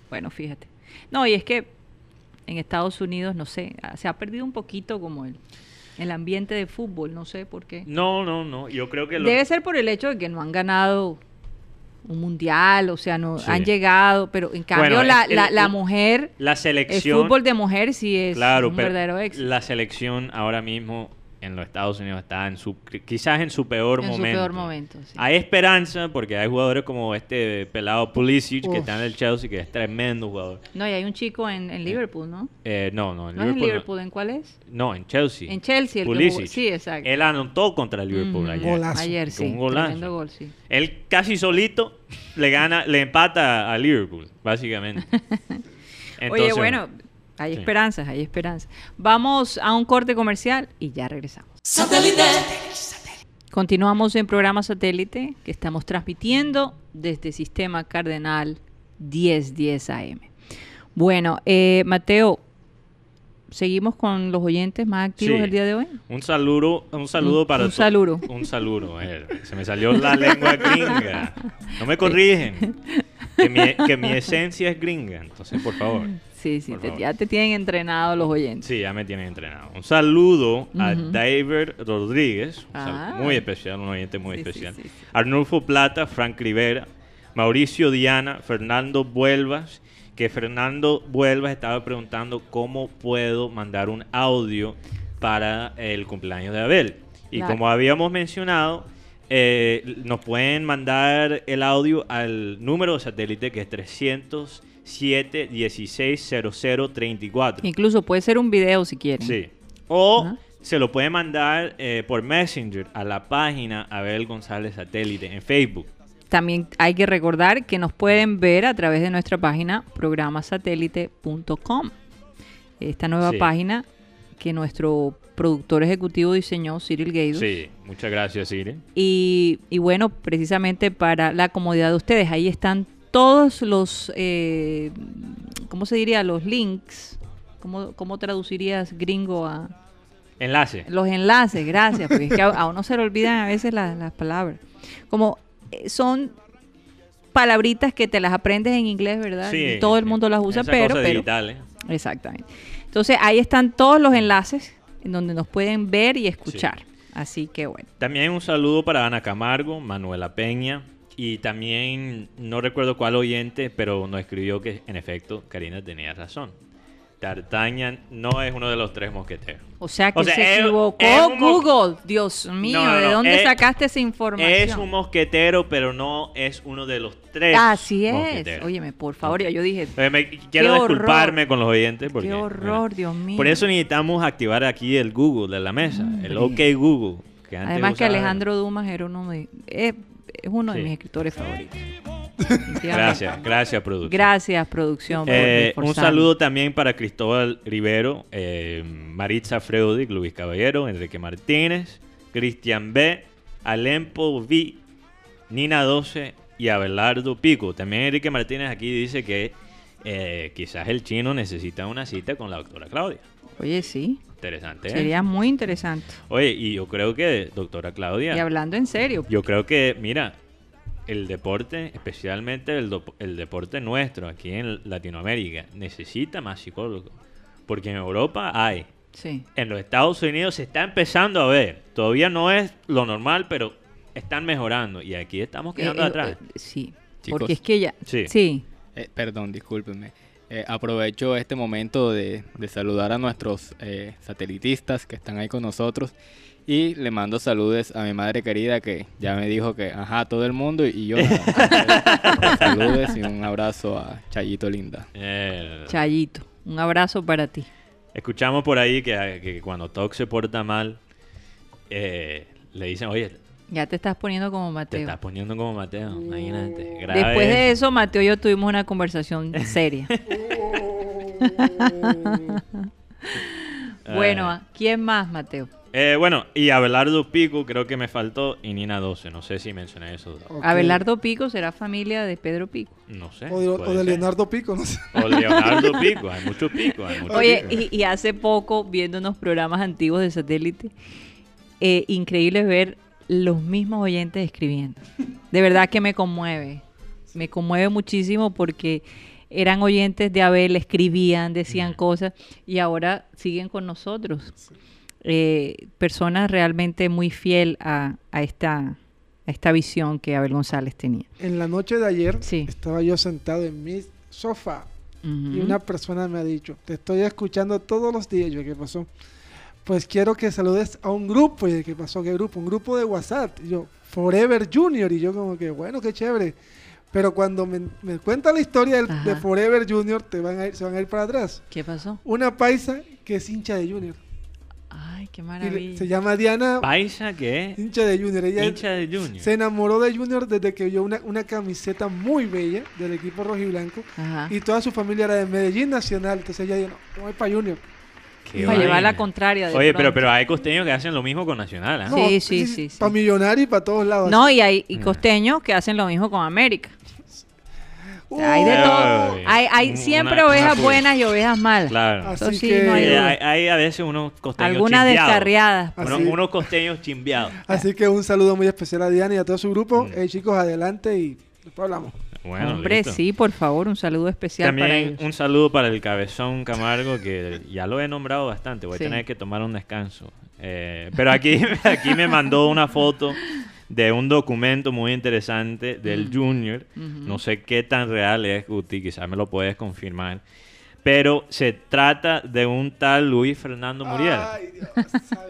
Bueno, fíjate. No, y es que en Estados Unidos, no sé, se ha perdido un poquito como el, el ambiente de fútbol, no sé por qué. No, no, no. Yo creo que lo- Debe ser por el hecho de que no han ganado un mundial, o sea, no Sí. han llegado, pero en cambio Bueno, la, el- la, la el- mujer, la el selección. fútbol de mujer sí es claro, un verdadero éxito. la selección ahora mismo en los Estados Unidos está en su quizás en su peor en su momento. peor momento. sí. Hay esperanza porque hay jugadores como este pelado Pulisic que está en el Chelsea que es tremendo jugador. No, y hay un chico en, en Liverpool, ¿no? Eh, no, no, en ¿No es en Liverpool. no. Liverpool? ¿En cuál es? No, en Chelsea. En Chelsea, el Pulisic. sí, exacto. Él anotó contra el Liverpool Ujú. ayer. Golazo. Ayer, sí. un golazo. Tremendo gol, sí. Él casi solito le gana, le empata a Liverpool, básicamente. Oye, Entonces, bueno, hay sí. esperanzas, hay esperanzas. Vamos a un corte comercial y ya regresamos. Continuamos en programa satélite que estamos transmitiendo desde Sistema Cardenal 1010 AM. Bueno, eh, Mateo, ¿seguimos con los oyentes más activos Sí. el día de hoy? Un saludo, un saludo Un- para un saludo. Un saludo. eh, Se me salió la lengua gringa. No me corrigen. Que mi, que mi esencia es gringa. Entonces, por favor. Sí, sí, te- ya te tienen entrenado los oyentes. Sí, ya me tienen entrenado. Un saludo a. David Rodríguez, un Ah. muy especial, un oyente muy Sí, especial. sí, sí. Arnulfo Plata, Frank Rivera, Mauricio Diana, Fernando Vuelvas, que Fernando Vuelvas estaba preguntando cómo puedo mandar un audio para el cumpleaños de Abel. Y Claro. como habíamos mencionado, eh, nos pueden mandar el audio al número de satélite que es 307 16 0034. Incluso puede ser un video si quieren. Sí. O Ajá. se lo puede mandar eh, por Messenger a la página Abel González Satélite en Facebook. También hay que recordar que nos pueden ver a través de nuestra página programasatélite.com. Esta nueva Sí. página que nuestro productor ejecutivo diseñó, Cyril Gaidos. Sí, muchas gracias, Siri. Y, y bueno, precisamente para la comodidad de ustedes, ahí están todos los, eh, ¿cómo se diría? Los links. ¿Cómo, cómo traducirías gringo a Enlace. los enlaces? Gracias, porque es que a, a uno se le olvidan a veces las, las palabras. Como eh, son palabritas que te las aprendes en inglés, ¿verdad? Sí, Y todo el mundo las usa, esa pero, cosa pero digital, ¿eh? Exactamente. Entonces ahí están todos los enlaces en donde nos pueden ver y escuchar. Así que bueno. También un saludo para Ana Camargo, Manuela Peña y también no recuerdo cuál oyente, pero nos escribió que en efecto Karina tenía razón. D'Artagnan no es uno de los tres mosqueteros. O sea que O sea, se es- equivocó es Google. Dios mío, No, no, ¿de no, dónde es- sacaste esa información? Es un mosquetero, pero no es uno de los tres. Así es. mosqueteros. Óyeme, por favor, yo dije, Eh, me- quiero horror. disculparme con los oyentes porque qué horror, Dios mío. Por eso necesitamos activar aquí el Google de la mesa, el OK. Google. que antes Además que Alejandro Dumas era uno de, es, es uno de mis escritores favoritos. Gracias, gracias, producción. Gracias, producción. Eh, un saludo también para Cristóbal Rivero, eh, Maritza Freudic, Luis Caballero, Enrique Martínez, Cristian B, Alempo V, Nina 12 y Abelardo Pico. También Enrique Martínez aquí dice que eh, quizás el chino necesita una cita con la doctora Claudia. Oye, sí, Interesante. ¿eh? sería muy interesante. Oye, y yo creo que, doctora Claudia, Y hablando en serio, yo creo que, mira, el deporte, especialmente el, do- el deporte nuestro aquí en Latinoamérica, necesita más psicólogos. Porque en Europa hay. sí. En los Estados Unidos se está empezando a ver. Todavía no es lo normal, pero están mejorando. Y aquí estamos quedando Eh, eh, atrás. eh, sí, Chicos. porque es que ya... Sí. Sí. Eh, perdón, discúlpenme. Eh, aprovecho este momento de, de saludar a nuestros eh, satelitistas que están ahí con nosotros Y le mando saludos a mi madre querida que ya me dijo que, ajá, todo el mundo y yo. nada. saludos y un abrazo a Chayito Linda. Eh, Chayito, un abrazo para ti. escuchamos por ahí que, que cuando Toc se porta mal, eh, le dicen, oye, Ya te estás poniendo como te Mateo. estás poniendo como Mateo, imagínate. grave Después de eso, Mateo y yo tuvimos una conversación seria. bueno, Ay. ¿quién más, Mateo? Eh, bueno, y Abelardo Pico creo que me faltó y Nina 12, no sé si mencioné eso. Abelardo Pico será familia de Pedro Pico. No sé. O de, o. Leonardo Pico, no sé. O Leonardo Pico, hay muchos picos. Hay muchos Oye, picos. y, y hace poco, viendo unos programas antiguos de satélite, eh, increíble ver los mismos oyentes escribiendo. De verdad que me conmueve. Me conmueve muchísimo porque eran oyentes de Abel, escribían, decían cosas y ahora siguen con nosotros. Eh, personas realmente muy fiel a, a esta, a esta visión que Abel González tenía. En la noche de ayer Sí. estaba yo sentado en mi sofá y una persona me ha dicho, te estoy escuchando todos los días. Yo, ¿qué pasó? Pues quiero que saludes a un grupo. Y ¿qué pasó? ¿Qué grupo? Un grupo de WhatsApp. Y yo, Forever Junior. Y yo como que, bueno, qué chévere. Pero cuando me, me cuenta la historia del- de. Forever Junior, te van a ir, se van a ir para atrás. ¿Qué pasó? Una paisa que es hincha de Junior. Ay, qué maravilla. se llama Diana, Paisa que hincha de Junior. Ella hincha de Junior. se enamoró de Junior desde que vio una, una camiseta muy bella del equipo rojiblanco. Ajá. Y toda su familia era de Medellín Nacional. Entonces ella dijo, no, voy para Junior. Qué Para llevar la contraria. de Oye, pero, pronto. pero hay costeños que hacen lo mismo con Nacional, ¿ah? No, Sí, sí, sí, sí. Para millonario y para todos lados. No, y hay y costeños que hacen lo mismo con América. O Uh, sea, hay de Uy, todo. Hay, hay una- siempre una ovejas buenas y ovejas malas. Claro. Así sí, que- no hay a veces unos costeños Algunas chimbeados. descarriadas. Así- Unos, unos costeños chimbeados. Así que un saludo muy especial a Diana y a todo su grupo. Mm. Eh, chicos, adelante y después hablamos. Bueno, Hombre, listo. sí, por favor, un saludo especial para También ellos. un saludo para el cabezón Camargo, que ya lo he nombrado bastante. Voy Sí. a tener que tomar un descanso. Eh, pero aquí, aquí me mandó una foto de un documento muy interesante del Mm. Junior. No sé qué tan real es, Guti, quizás me lo puedes confirmar. Pero se trata de un tal Luis Fernando Muriel. Ay, Dios,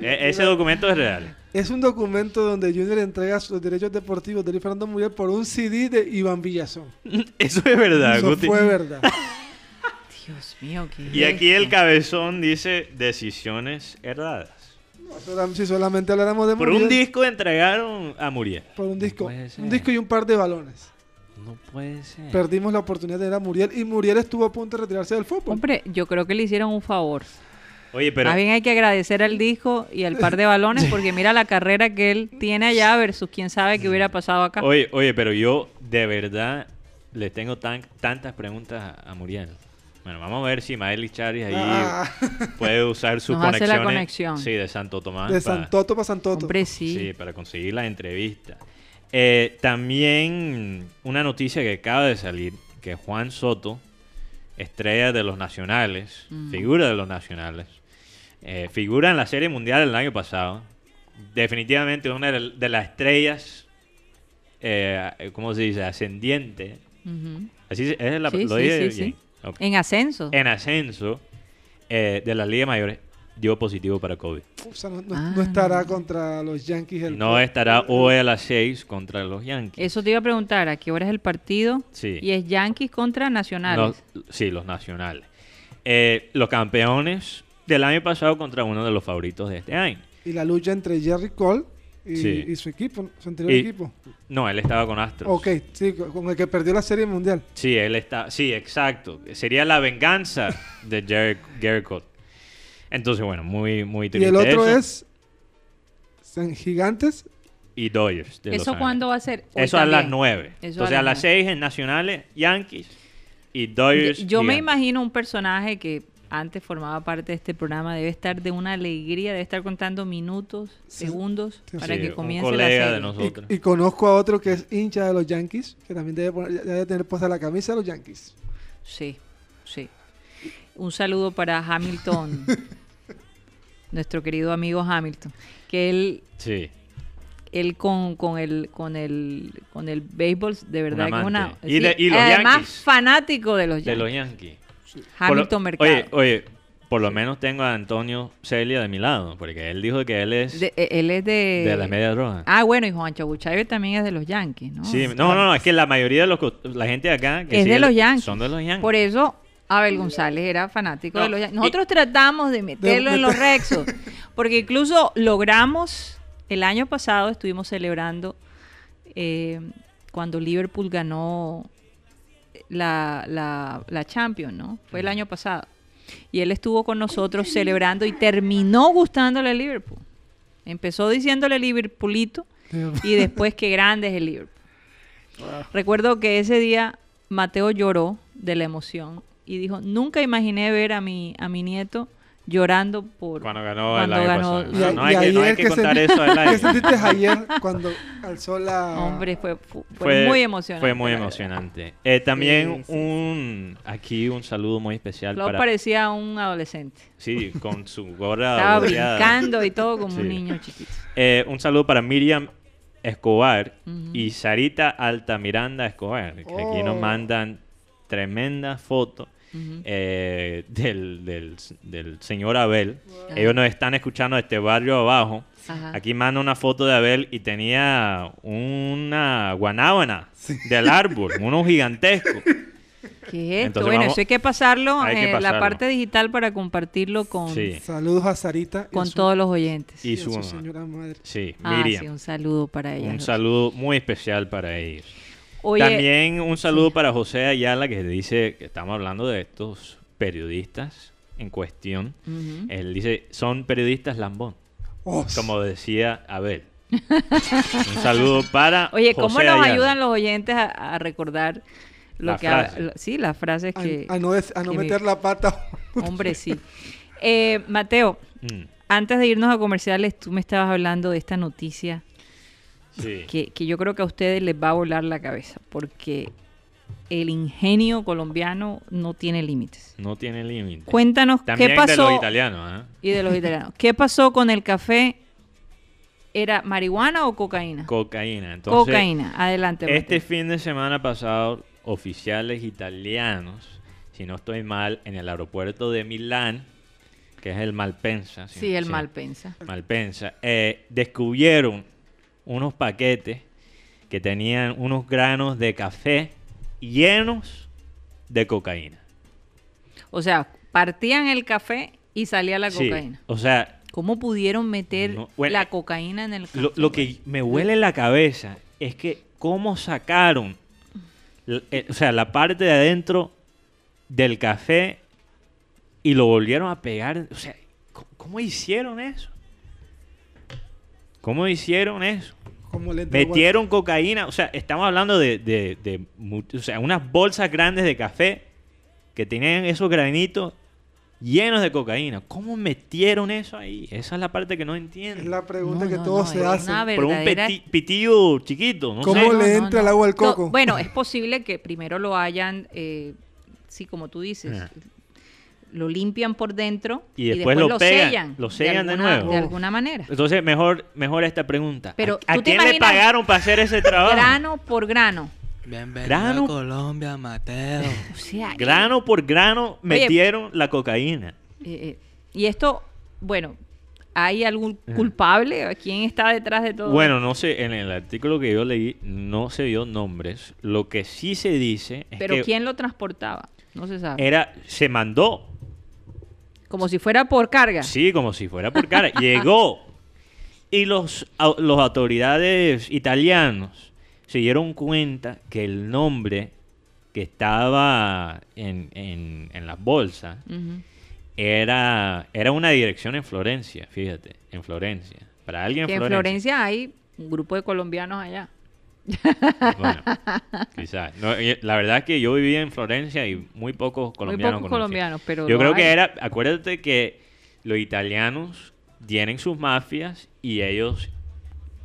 E- ese documento es real. Es un documento donde Junior entrega sus derechos deportivos de Luis Fernando Muriel por un CD de Iván Villazón. Eso es verdad, Eso Guti. fue verdad. Dios mío, qué Y aquí el cabezón dice decisiones erradas. No, si solamente habláramos de Por Muriel, un disco entregaron a Muriel. por un disco, un disco y un par de balones. No puede ser. Perdimos la oportunidad de ver a Muriel y Muriel estuvo a punto de retirarse del fútbol. Hombre, yo creo que le hicieron un favor. Oye, pero Más bien hay que agradecer al disco y al par de balones porque mira la carrera que él tiene allá versus quién sabe qué hubiera pasado acá. oye, oye, pero yo de verdad le tengo tan, tantas preguntas a, Muriel. Bueno, vamos a ver si Maeli Charis ahí Ah, puede usar su Nos hace la conexión. conexión. Sí, de Santo Tomás. de Santoto para Santoto. Hombre, sí. Sí, para conseguir la entrevista. Eh, también una noticia que acaba de salir, que Juan Soto, estrella de los nacionales, Mm. figura de los nacionales, eh, figura en la Serie Mundial del año pasado, definitivamente una de, las estrellas, eh, ¿cómo se dice?, ascendiente. Así es la, Sí, lo sí, dije sí. En ascenso. En ascenso eh, de las ligas mayores, dio positivo para COVID. O sea, no, no- Ah. no estará contra los Yankees. el- No estará hoy a las 6 contra los Yankees. Eso te iba a preguntar, ¿a qué hora es el partido? Sí. Y es Yankees contra Nacionales. Sí, los nacionales. Eh, los campeones del año pasado contra uno de los favoritos de este año. Y la lucha entre Jerry Cole y, Sí. y su equipo, su anterior Y- equipo. No, él estaba con Astros. Ok, sí, con el que perdió la Serie Mundial. Sí, él está. Sí, exacto. Sería la venganza de Jerry, Gary Cole. Entonces, bueno, muy, muy Y triste. el otro eso. es San Gigantes. Y Dodgers. de ¿Eso cuándo va a ser? Hoy Eso a las también. 9. Eso a Entonces, a las las 6 en Nacionales, Yankees y Dodgers. Yo, yo me imagino un personaje que antes formaba parte de este programa, debe estar de una alegría, debe estar contando minutos, Sí. segundos Sí. para Sí, que un comience la serie. de nosotros. Y, y conozco a otro que es hincha de los Yankees, que también debe, poner- debe tener puesta la camisa de los Yankees. Sí, sí. Un saludo para Hamilton, nuestro querido amigo Hamilton, que él, Sí. él con, con el con el con el béisbol de verdad que es una. Y de- y los además Yankees. fanático de los De los Yankees. Hamilton Por- Mercado. Oye, oye, por lo menos tengo a Antonio Celia de mi lado, porque él dijo que él es De- eh, él es de... de las medias rojas. Ah, bueno, y Juancho Buchaibe también es de los Yankees, ¿no? Sí, no, no, no, es que la mayoría de los, la gente de acá que es sigue de los Yankees. son de los Yankees. Por eso Abel González era fanático No, de los Yankees. y- Nosotros tratamos de meterlo en los Rexos, porque incluso logramos, el año pasado estuvimos celebrando eh, cuando Liverpool ganó la, la, la Champions, ¿no? Fue el año pasado. Y él estuvo con nosotros celebrando y terminó gustándole a Liverpool. Empezó diciéndole Liverpoolito y después qué grande es el Liverpool. Recuerdo que ese día Mateo lloró de la emoción y dijo, nunca imaginé ver a mi, a mi nieto llorando por Cuando ganó cuando el año ganó- pasado. Y, No, no hay que, no hay ayer que que contar eso ¿Qué sentiste ayer cuando alzó la... Hombre, fue, fu- fue muy emocionante. Fue muy emocionante. Eh, también Sí, sí, un aquí un saludo muy especial Claude para parecía un adolescente. sí con su gorra Estaba boleada. brincando y todo como un Sí. niño chiquito. Eh, un saludo para Miriam Escobar Ujú. y Sarita Altamiranda Escobar, que aquí nos Oh. mandan tremendas fotos Eh, del, del, del señor Abel. Ellos nos están escuchando desde barrio abajo. Ajá. Aquí manda una foto de Abel y tenía una guanábana del árbol, uno gigantesco. ¿Qué es esto? Entonces Bueno, vamos- eso hay que pasarlo hay que en la pasarlo. parte digital para compartirlo con, Sí. Saludos a Sarita. con su- todos los oyentes. Y y a su señora madre. Sí, Ah, Miriam. sí, un saludo para ella. un saludo muy especial para ellos. Oye, También un saludo para José Ayala que dice que estamos hablando de estos periodistas en cuestión. Él dice, son periodistas lambón, Oh, como decía Abel. un saludo para Oye, ¿cómo José nos Ayala. ayudan los oyentes a, a recordar lo La que ha- frase. lo- sí, las frases a, que a no, a no que meter la pata. hombre sí. Eh, Mateo, Mm, antes de irnos a comerciales, tú me estabas hablando de esta noticia sí. que, que yo creo que a ustedes les va a volar la cabeza, porque el ingenio colombiano no tiene límites. No tiene límite. Cuéntanos También qué pasó de los italianos, ¿ah? y de los italianos. ¿Qué pasó con el café? ¿Era marihuana o cocaína? Cocaína. Entonces, cocaína. Adelante. Este fin de semana pasado, oficiales italianos, si no estoy mal, en el aeropuerto de Milán, que es el Malpensa. si- Sí, el Malpensa. Malpensa, eh, descubrieron unos paquetes que tenían unos granos de café llenos de cocaína. O sea, partían el café y salía la Sí, cocaína. o sea, ¿Cómo pudieron meter No, bueno, la eh, cocaína en el café? Lo, lo que me huele la cabeza es que cómo sacaron, eh, o sea, la parte de adentro del café y lo volvieron a pegar. O sea, ¿cómo, cómo hicieron eso? ¿Cómo hicieron eso? Como le Metieron cocaína, o sea, estamos hablando de, de- de o sea, unas bolsas grandes de café que tenían esos granitos llenos de cocaína. ¿Cómo metieron eso ahí? Esa es la parte que no entiendo. Es la pregunta No, que no, todos no, se hacen. Por un peti- pitillo chiquito, no ¿Cómo sé. le entra el agua al No, coco? bueno, es posible que primero lo hayan, eh, sí, como tú dices, Ah. Lo limpian por dentro Y después lo pegan, sellan. lo sellan de alguna- nuevo. De alguna manera. Entonces, mejor, mejor esta pregunta. Pero, ¿A, a ¿tú te quién le pagaron para hacer ese trabajo? Grano por grano. Bienvenido Grano. a Colombia, Mateo. O sea, Grano por grano Oye, metieron la cocaína. eh, eh, y esto, bueno, ¿hay algún culpable? ¿Quién está detrás de todo? Bueno, no sé, en el artículo que yo leí no se dio nombres. Lo que sí se dice es Pero que ¿quién lo transportaba? No se sabe. era, se mandó, Como si fuera por carga. sí, como si fuera por cara. Llegó. Y los, au- los autoridades italianos se dieron cuenta que el nombre que estaba en, en, en las bolsas era, era una dirección en Florencia, fíjate, en Florencia. Para alguien Que en en Florencia. Florencia hay un grupo de colombianos allá. Bueno, quizás. No, y la verdad es que yo vivía en Florencia y muy pocos colombianos Muy pocos conocía. colombianos, pero Yo creo que era, acuérdate que los italianos tienen sus mafias y ellos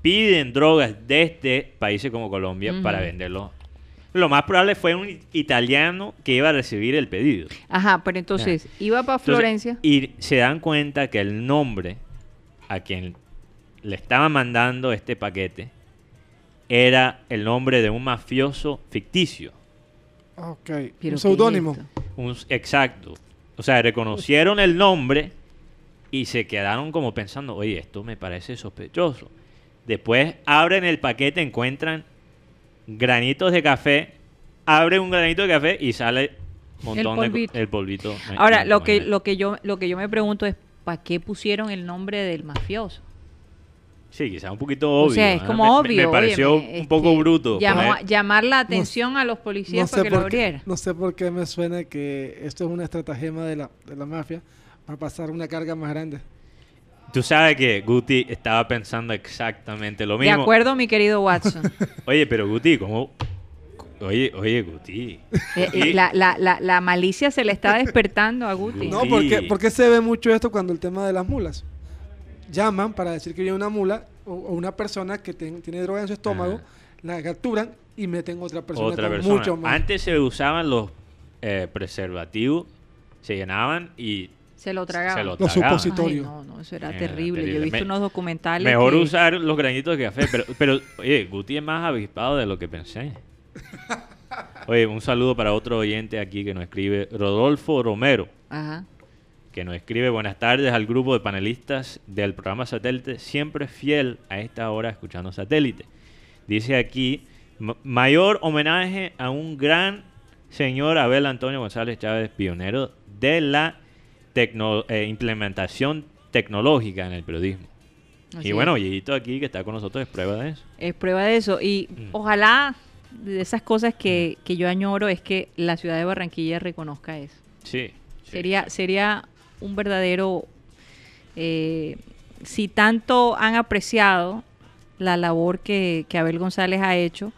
piden drogas desde países como Colombia para venderlo. Lo más probable fue un italiano que iba a recibir el pedido. Ajá, pero entonces iba para Entonces, Florencia. y se dan cuenta que el nombre a quien le estaba mandando este paquete era el nombre de un mafioso ficticio. Ok. ¿Pero qué Un seudónimo. exacto. O sea, reconocieron el nombre y se quedaron como pensando, oye, esto me parece sospechoso. Después abren el paquete, encuentran granitos de café, abren un granito de café y sale un montón de polvito. co- el polvito. Ahora, lo que, lo que yo, lo que yo me pregunto es, ¿para qué pusieron el nombre del mafioso? Sí, quizás un poquito obvio. o sea, es como obvio. Me, pareció óyeme, un poco este, bruto. llamó- poner- llamar la atención a los policías para que lo abrieran. no sé por qué me suena que esto es una estratagema de la, de la mafia para pasar una carga más grande. Tú sabes que Guti estaba pensando exactamente lo De mismo. acuerdo, mi querido Watson. Oye, pero Guti, ¿cómo? Oye, oye, Guti. Eh, eh, la, la, la, la malicia se le está despertando a Guti. No, Sí. porque, porque se ve mucho esto cuando el tema de las mulas. Llaman para decir que viene una mula o, o una persona que ten- tiene droga en su estómago, Ajá. la capturan y meten otra persona Otra con persona. mucho más. Antes se usaban los eh, preservativos, se llenaban y Se lo tragaba. se lo Los tragaban. supositorios. Ay, no, no, eso era Era terrible. Yo he visto Me- unos documentales. Mejor que- usar los granitos de café, pero, pero oye, Guti es más avispado de lo que pensé. Oye, un saludo para otro oyente aquí que nos escribe, Rodolfo Romero, Ajá. Que nos escribe buenas tardes al grupo de panelistas del programa Satélite, siempre fiel a esta hora escuchando Satélite. Dice aquí, "Ma- mayor homenaje a un gran señor Abel Antonio González Chávez, pionero de la tecno- eh, implementación tecnológica en el periodismo. Así y bueno, Yeyito aquí que está con nosotros es prueba de eso. Es prueba de eso. Y Mm. ojalá de esas cosas que, que yo añoro es que la ciudad de Barranquilla reconozca eso. Sí. sí. Sería, sería un verdadero... eh, si tanto han apreciado la labor que, que Abel González ha hecho,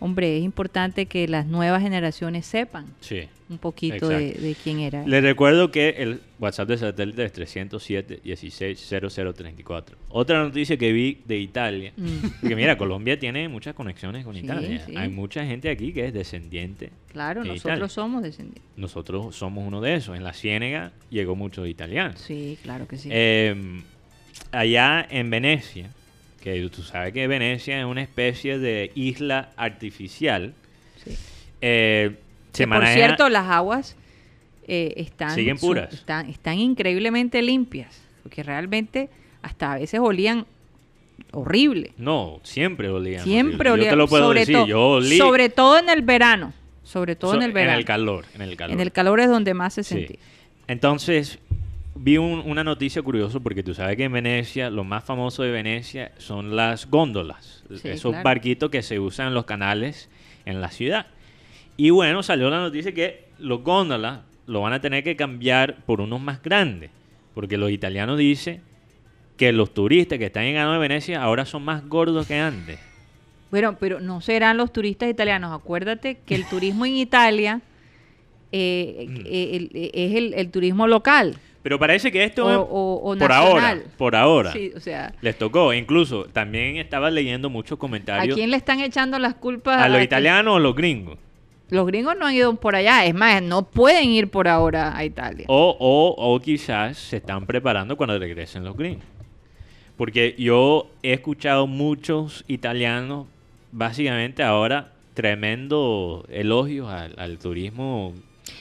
hombre, es importante que las nuevas generaciones sepan Sí. un poquito de, quién era. Les recuerdo que el WhatsApp de satélite es 307 16 0034. Otra noticia que vi de Italia. Mm, Porque mira, Colombia tiene muchas conexiones con Sí, Italia. sí. Hay mucha gente aquí que es descendiente. claro, de nosotros Italia. somos descendientes. Nosotros somos uno de esos. En la Ciénega llegó mucho italiano. Sí, claro que sí. Eh, allá en Venecia, que tú sabes que Venecia es una especie de isla artificial. sí. eh, Que, por cierto, las aguas eh, están, Siguen son- puras. están, están increíblemente limpias, porque realmente hasta a veces olían horrible. No, siempre olían. Siempre olían, Yo te lo puedo sobre, decir. todo- Yo olí sobre todo en el verano, sobre todo so- en el verano. En el calor. En el calor. En el calor es donde más se Sí. sentía. Entonces, vi un- una noticia curiosa porque tú sabes que en Venecia, lo más famoso de Venecia son las góndolas. Sí, esos claro. barquitos que se usan en los canales en la ciudad. Y bueno, salió la noticia que los góndolas lo van a tener que cambiar por unos más grandes. Porque los italianos dicen que los turistas que están llegando a Venecia ahora son más gordos que antes. Bueno, pero no serán los turistas italianos. Acuérdate que el turismo en Italia eh, Mm. eh, el- eh, es el, el turismo local. Pero parece que esto O- es o- o por ahora, por ahora. Sí, o sea, Les tocó. Incluso también estaba leyendo muchos ¿a comentarios quién le están echando las culpas? a los italianos o los gringos. Los gringos no han ido por allá. Es más, no pueden ir por ahora a Italia. O, o, o quizás se están preparando cuando regresen los gringos. Porque yo he escuchado muchos italianos, básicamente ahora, tremendo elogios al, al turismo.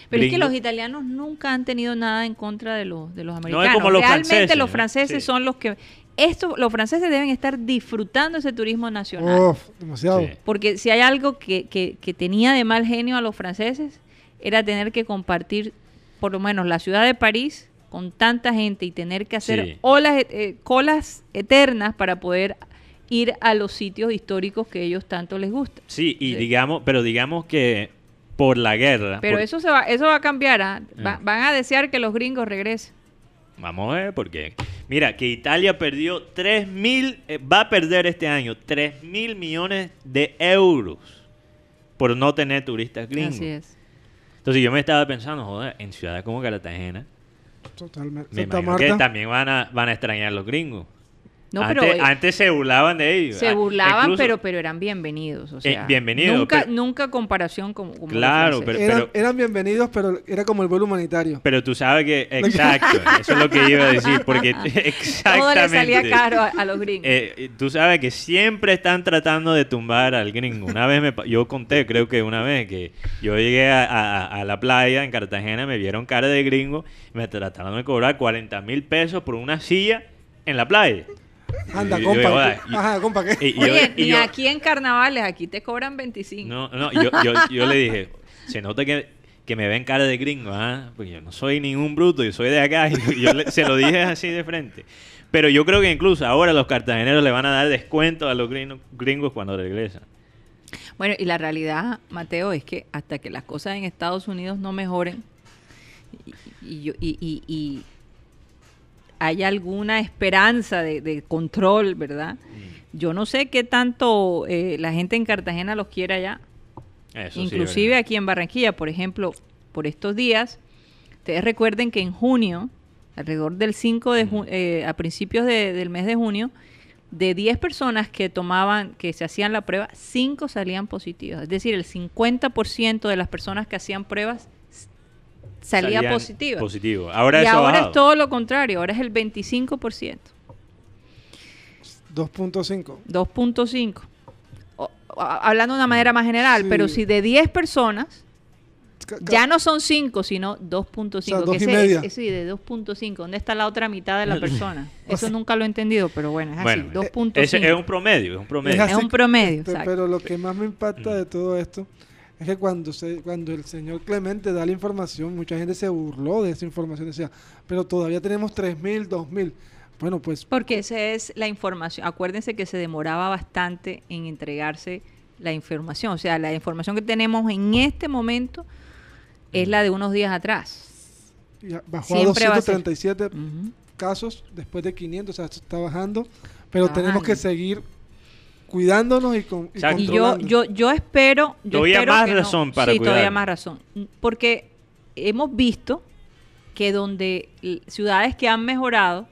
Pero es que los italianos nunca han tenido nada en contra de los, de los es americanos. como los Realmente franceses, los ¿no? franceses Sí. son los que... Esto, los franceses deben estar disfrutando ese turismo nacional. Uf, demasiado. Sí. Porque si hay algo que, que- que tenía de mal genio a los franceses, era tener que compartir, por lo menos, la ciudad de París con tanta gente y tener que hacer Sí. olas, eh, eh, colas eternas para poder ir a los sitios históricos que ellos tanto les gustan. Sí, y Sí. digamos, pero digamos que por la guerra. Pero por- eso se va, eso va a cambiar. ¿ah? Va- Ah. van a desear que los gringos regresen. Vamos a ver, porque mira, que Italia perdió 3 mil, eh, va a perder este año 3 mil millones de euros por no tener turistas gringos. Así es. Entonces yo me estaba pensando, joder, en ciudades como Cartagena, Totalmente. me Santa imagino que también van a, van a extrañar los gringos. No, antes, pero, eh, antes se burlaban de ellos. Se Ah, burlaban, incluso- pero, pero eran bienvenidos. O sea, bienvenidos, Nunca, pero- nunca comparación como, como los Claro, pero- Eran, eran bienvenidos, pero era como el vuelo humanitario. Pero tú sabes que, exacto, eso es lo que iba a decir, porque exactamente. Todo le salía caro a, a los gringos. Eh, eh, tú sabes que siempre están tratando de tumbar al gringo. Una vez me, yo conté, creo que una vez, que yo llegué a, a- a la playa en Cartagena, me vieron cara de gringo, me trataron de cobrar 40 mil pesos por una silla en la playa. Anda, Y yo compa. "Joda", y- Ajá, compa, ¿qué? y- y yo- Oye, y ni yo- aquí en carnavales, aquí te cobran 25. No, no, yo, yo, yo le dije, se nota que, que me ven cara de gringo, ¿ah? Porque yo no soy ningún bruto, yo soy de acá. Y yo le- se lo dije así de frente. Pero yo creo que incluso ahora los cartageneros le van a dar descuento a los gringos, gringos cuando regresan. Bueno, y la realidad, Mateo, es que hasta que las cosas en Estados Unidos no mejoren y, y, yo- y- y- y hay alguna esperanza de, de control, ¿verdad? Mm. Yo no sé qué tanto eh, la gente en Cartagena los quiere allá. Eso sí, Inclusive ¿verdad? aquí en Barranquilla, por ejemplo, por estos días, ustedes recuerden que en junio, alrededor del 5 de ju- eh, a principios de- del mes de junio, de 10 personas que tomaban, que se hacían la prueba, 5 salían positivas. Es decir, el 50% de las personas que hacían pruebas salía Salían positiva. Positivo. Ahora y eso ahora bajado. es todo lo contrario, ahora es el 25%. 2.5. 2.5. O- o- Hablando de una manera más general, Sí. pero si de 10 personas ca- ya no son 5, sino 2.5. O sea, que ese- media. ese de 2.5. ¿Dónde está la otra mitad de la persona? Eso nunca lo he entendido, pero bueno, es así. Bueno, 2.5. Ese es un promedio, es un promedio. Es un promedio, este, pero lo que más me impacta de todo esto es que cuando se, cuando el señor Clemente da la información, mucha gente se burló de esa información. Decía, pero todavía tenemos 3.000, 2.000. Bueno, pues Porque esa es la información. Acuérdense que se demoraba bastante en entregarse la información. O sea, la información que tenemos en este momento es la de unos días atrás. ya bajó Siempre a va a ser. 237 Ujú. casos después de 500, o sea, está bajando. Pero Está tenemos que seguir cuidándonos y, con, y yo, yo, yo espero. Yo Todavía espero más que no- razón para Sí, todavía cuidarnos. más razón. Porque hemos visto que donde ciudades que han mejorado,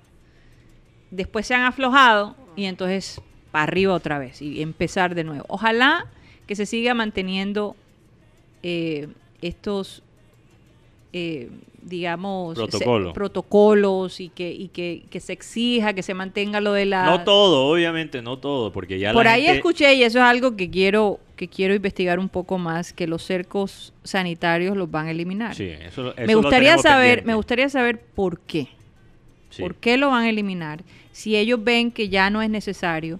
después se han aflojado y entonces para arriba otra vez y empezar de nuevo. Ojalá que se siga manteniendo eh, estos, eh, digamos, se- Protocolo. protocolos y, que, y que, que se exija, que se mantenga lo de la... No todo, obviamente, no todo, porque ya Por la ahí gente- escuché, y eso es algo que quiero, que quiero investigar un poco más, que los cercos sanitarios los van a eliminar. Sí, eso, eso me gustaría saber, pendiente. me gustaría saber por qué. Sí. ¿Por qué lo van a eliminar? Si ellos ven que ya no es necesario.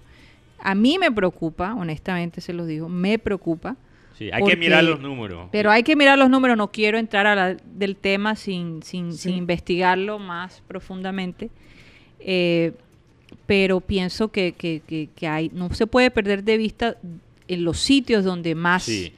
A mí me preocupa, honestamente se los digo, me preocupa. Sí, hay porque- que mirar los números. Pero hay que mirar los números, no quiero entrar a la, del tema sin, sin, Sí. sin investigarlo más profundamente. Eh, pero pienso que, que, que- que hay, no se puede perder de vista en los sitios donde más Sí.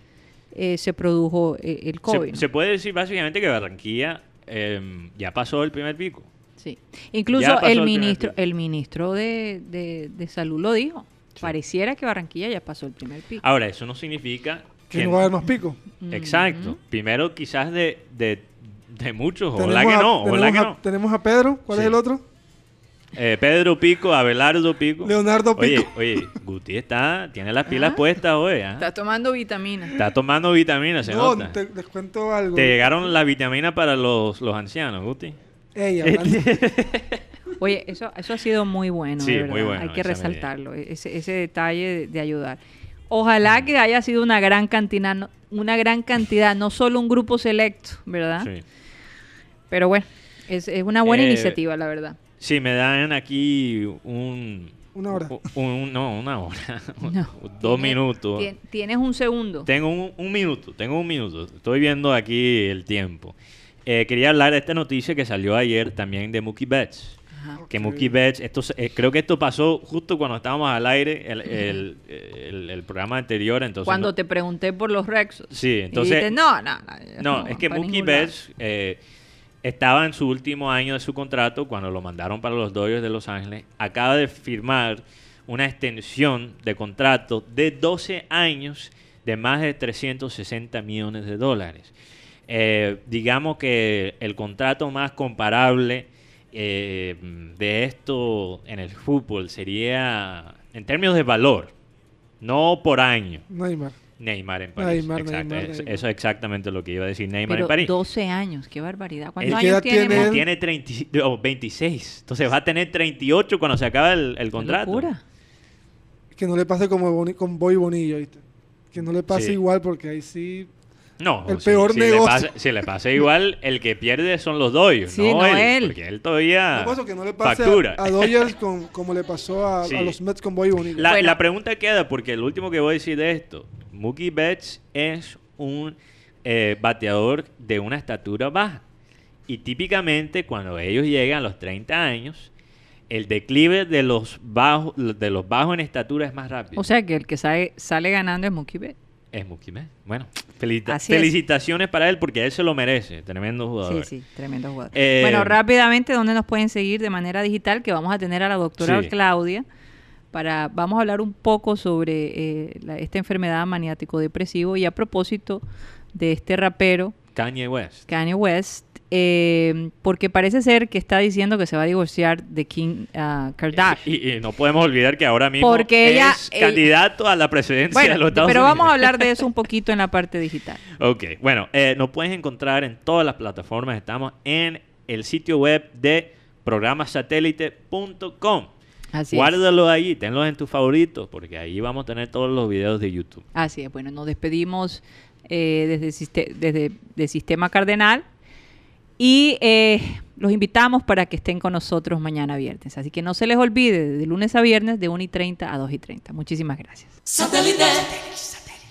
eh, se produjo eh, el COVID. Se, ¿no? se puede decir básicamente que Barranquilla em, ya pasó el primer pico. Sí. Incluso el ministro, pico. el ministro de, de- de salud lo dijo. Sí. Pareciera que Barranquilla ya pasó el primer pico. Ahora, eso no significa que no va a haber más pico. Exacto. Primero quizás de, de, de muchos, ojalá que a- no, ojalá tenemos que a- no. Tenemos a Pedro, ¿cuál Sí. es el otro? Eh, Pedro Pico, Abelardo Pico. Leonardo Oye, Pico. oye, Guti está, tiene las pilas Ah. puestas hoy, ¿ah? Está tomando vitaminas. Está tomando vitaminas, se No, nota. te, les cuento algo. Te llegaron las vitaminas para los, los ancianos, Guti. Ey, Oye, eso, eso ha sido muy bueno. Sí, de verdad. muy bueno Hay que esa resaltarlo, e-, ese, ese detalle de, de ayudar. Ojalá que haya sido una gran cantidad, no, una gran cantidad, no solo un grupo selecto, ¿verdad? Sí. Pero bueno, es, es una buena Eh, iniciativa, la verdad. Sí, me dan aquí un... Una hora. un- un- no, una hora. No. Dos Tienes- minutos. tien- Tienes un segundo. Tengo un, un minuto, tengo un minuto. Estoy viendo aquí el tiempo. Eh, quería hablar de esta noticia que salió ayer también de Mookie Betts. Ajá. Que Ok. Mookie Betts, esto, se- eh, creo que esto pasó justo cuando estábamos al aire, el, el- el- el programa anterior. Entonces Cuando no- te pregunté por los Rexos. Sí, Y entonces- dijiste, no, no, no. No, es que Mookie ningún lado". Betts eh, estaba en su último año de su contrato cuando lo mandaron para los Dodgers de Los Ángeles. Acaba de firmar una extensión de contrato de 12 años de más de 360 millones de dólares. Eh, digamos que el contrato más comparable eh, de esto en el fútbol sería en términos de valor, no por año. Neymar. Neymar en París. Neymar, Exacto, Neymar, es- Neymar. Eso es exactamente lo que iba a decir Neymar Pero en París. 12 años, qué barbaridad. ¿Cuántos ¿Y qué años edad tiene? tiene? Tiene 30, o 26. Entonces va a tener 38 cuando se acabe el, contrato. locura. Que no le pase como Boni- con Boy Bonillo, ¿viste? Que no le pase Sí. igual porque ahí sí... No, El si- peor si Le negocio. pasa, si le pasa igual, el que pierde son los doyos, Sí, no, no él, él. Porque él todavía No pasa que no le pase factura. a, a Dodgers con- como le pasó a, Sí. a los Mets con Boy Bonillo. La, Bueno. la pregunta queda, porque lo último que voy a decir de esto, Mookie Betts es un eh, bateador de una estatura baja. Y típicamente cuando ellos llegan a los 30 años, el declive de los bajos, de los bajos en estatura es más rápido. O sea que el que sale, sale ganando es Mookie Betts. Es Betts. Bueno, felicita- Así es. felicitaciones para él porque él se lo merece. Tremendo jugador. Sí, sí, tremendo jugador. Eh, bueno, rápidamente, ¿dónde nos pueden seguir de manera digital? Que vamos a tener a la doctora Sí. Claudia. Para, vamos a hablar un poco sobre eh, la- esta enfermedad maniático-depresivo y a propósito de este rapero, Kanye West. Kanye West, eh, porque parece ser que está diciendo que se va a divorciar de Kim ah, Kardashian. Y, y no podemos olvidar que ahora mismo Porque ella- es ella- candidato a la presidencia de los Estados pero Unidos. vamos a hablar de eso un poquito en la parte digital. Ok, bueno, eh, nos puedes encontrar en todas las plataformas. Estamos en el sitio web de programasatélite.com. Así es. Guárdalo ahí, tenlos en tus favoritos, porque ahí vamos a tener todos los videos de YouTube. Así es, bueno, nos despedimos eh, desde, desde de Sistema Cardenal y eh, los invitamos para que estén con nosotros mañana viernes. Así que no se les olvide, de lunes a viernes, de 1 y 30 a 2 y 30. Muchísimas gracias.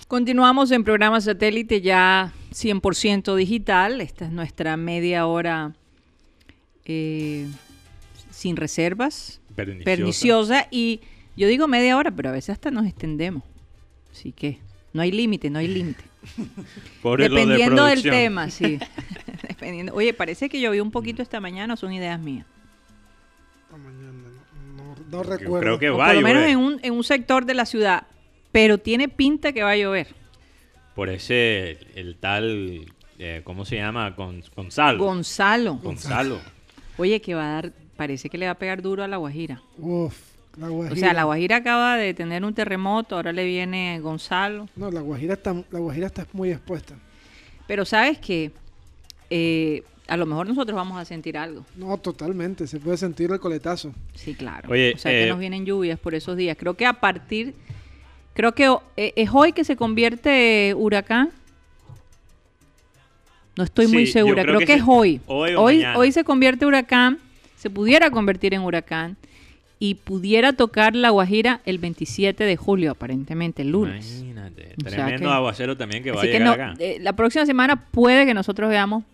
Continuamos en programa satélite ya 100% digital. Esta es nuestra media hora eh, sin reservas, Perniciosa. perniciosa. Y yo digo media hora, pero a veces hasta nos extendemos. Así que no hay límite, no hay límite. De Dependiendo del tema, sí. Dependiendo. Oye, parece que llovió un poquito esta mañana, o son ideas mías. Esta mañana, no, no- recuerdo. creo que O va por a lo menos en un, en un sector de la ciudad. Pero tiene pinta que va a llover. Por ese, el tal, eh, ¿cómo se llama? Gon- Gonzalo. Gonzalo. Gonzalo. Oye, que va a dar, parece que le va a pegar duro a la Guajira. Uf, la Guajira. O sea, la Guajira acaba de tener un terremoto, ahora le viene Gonzalo. No, la Guajira está, la Guajira está muy expuesta. Pero sabes que a lo mejor nosotros vamos a sentir algo. No, totalmente. Se puede sentir el coletazo. Sí, claro. Oye, o sea que eh, nos vienen lluvias por esos días. Creo que a partir, creo que eh, es hoy que se convierte huracán. No estoy muy Sí, segura, creo creo, que que, sí. es hoy. Hoy hoy, hoy se convierte huracán, se pudiera convertir en huracán y pudiera tocar la Guajira el 27 de julio, aparentemente, el lunes. Imagínate. O sea Tremendo que- aguacero también que va a que llegar no, acá. eh, la próxima semana puede que nosotros veamos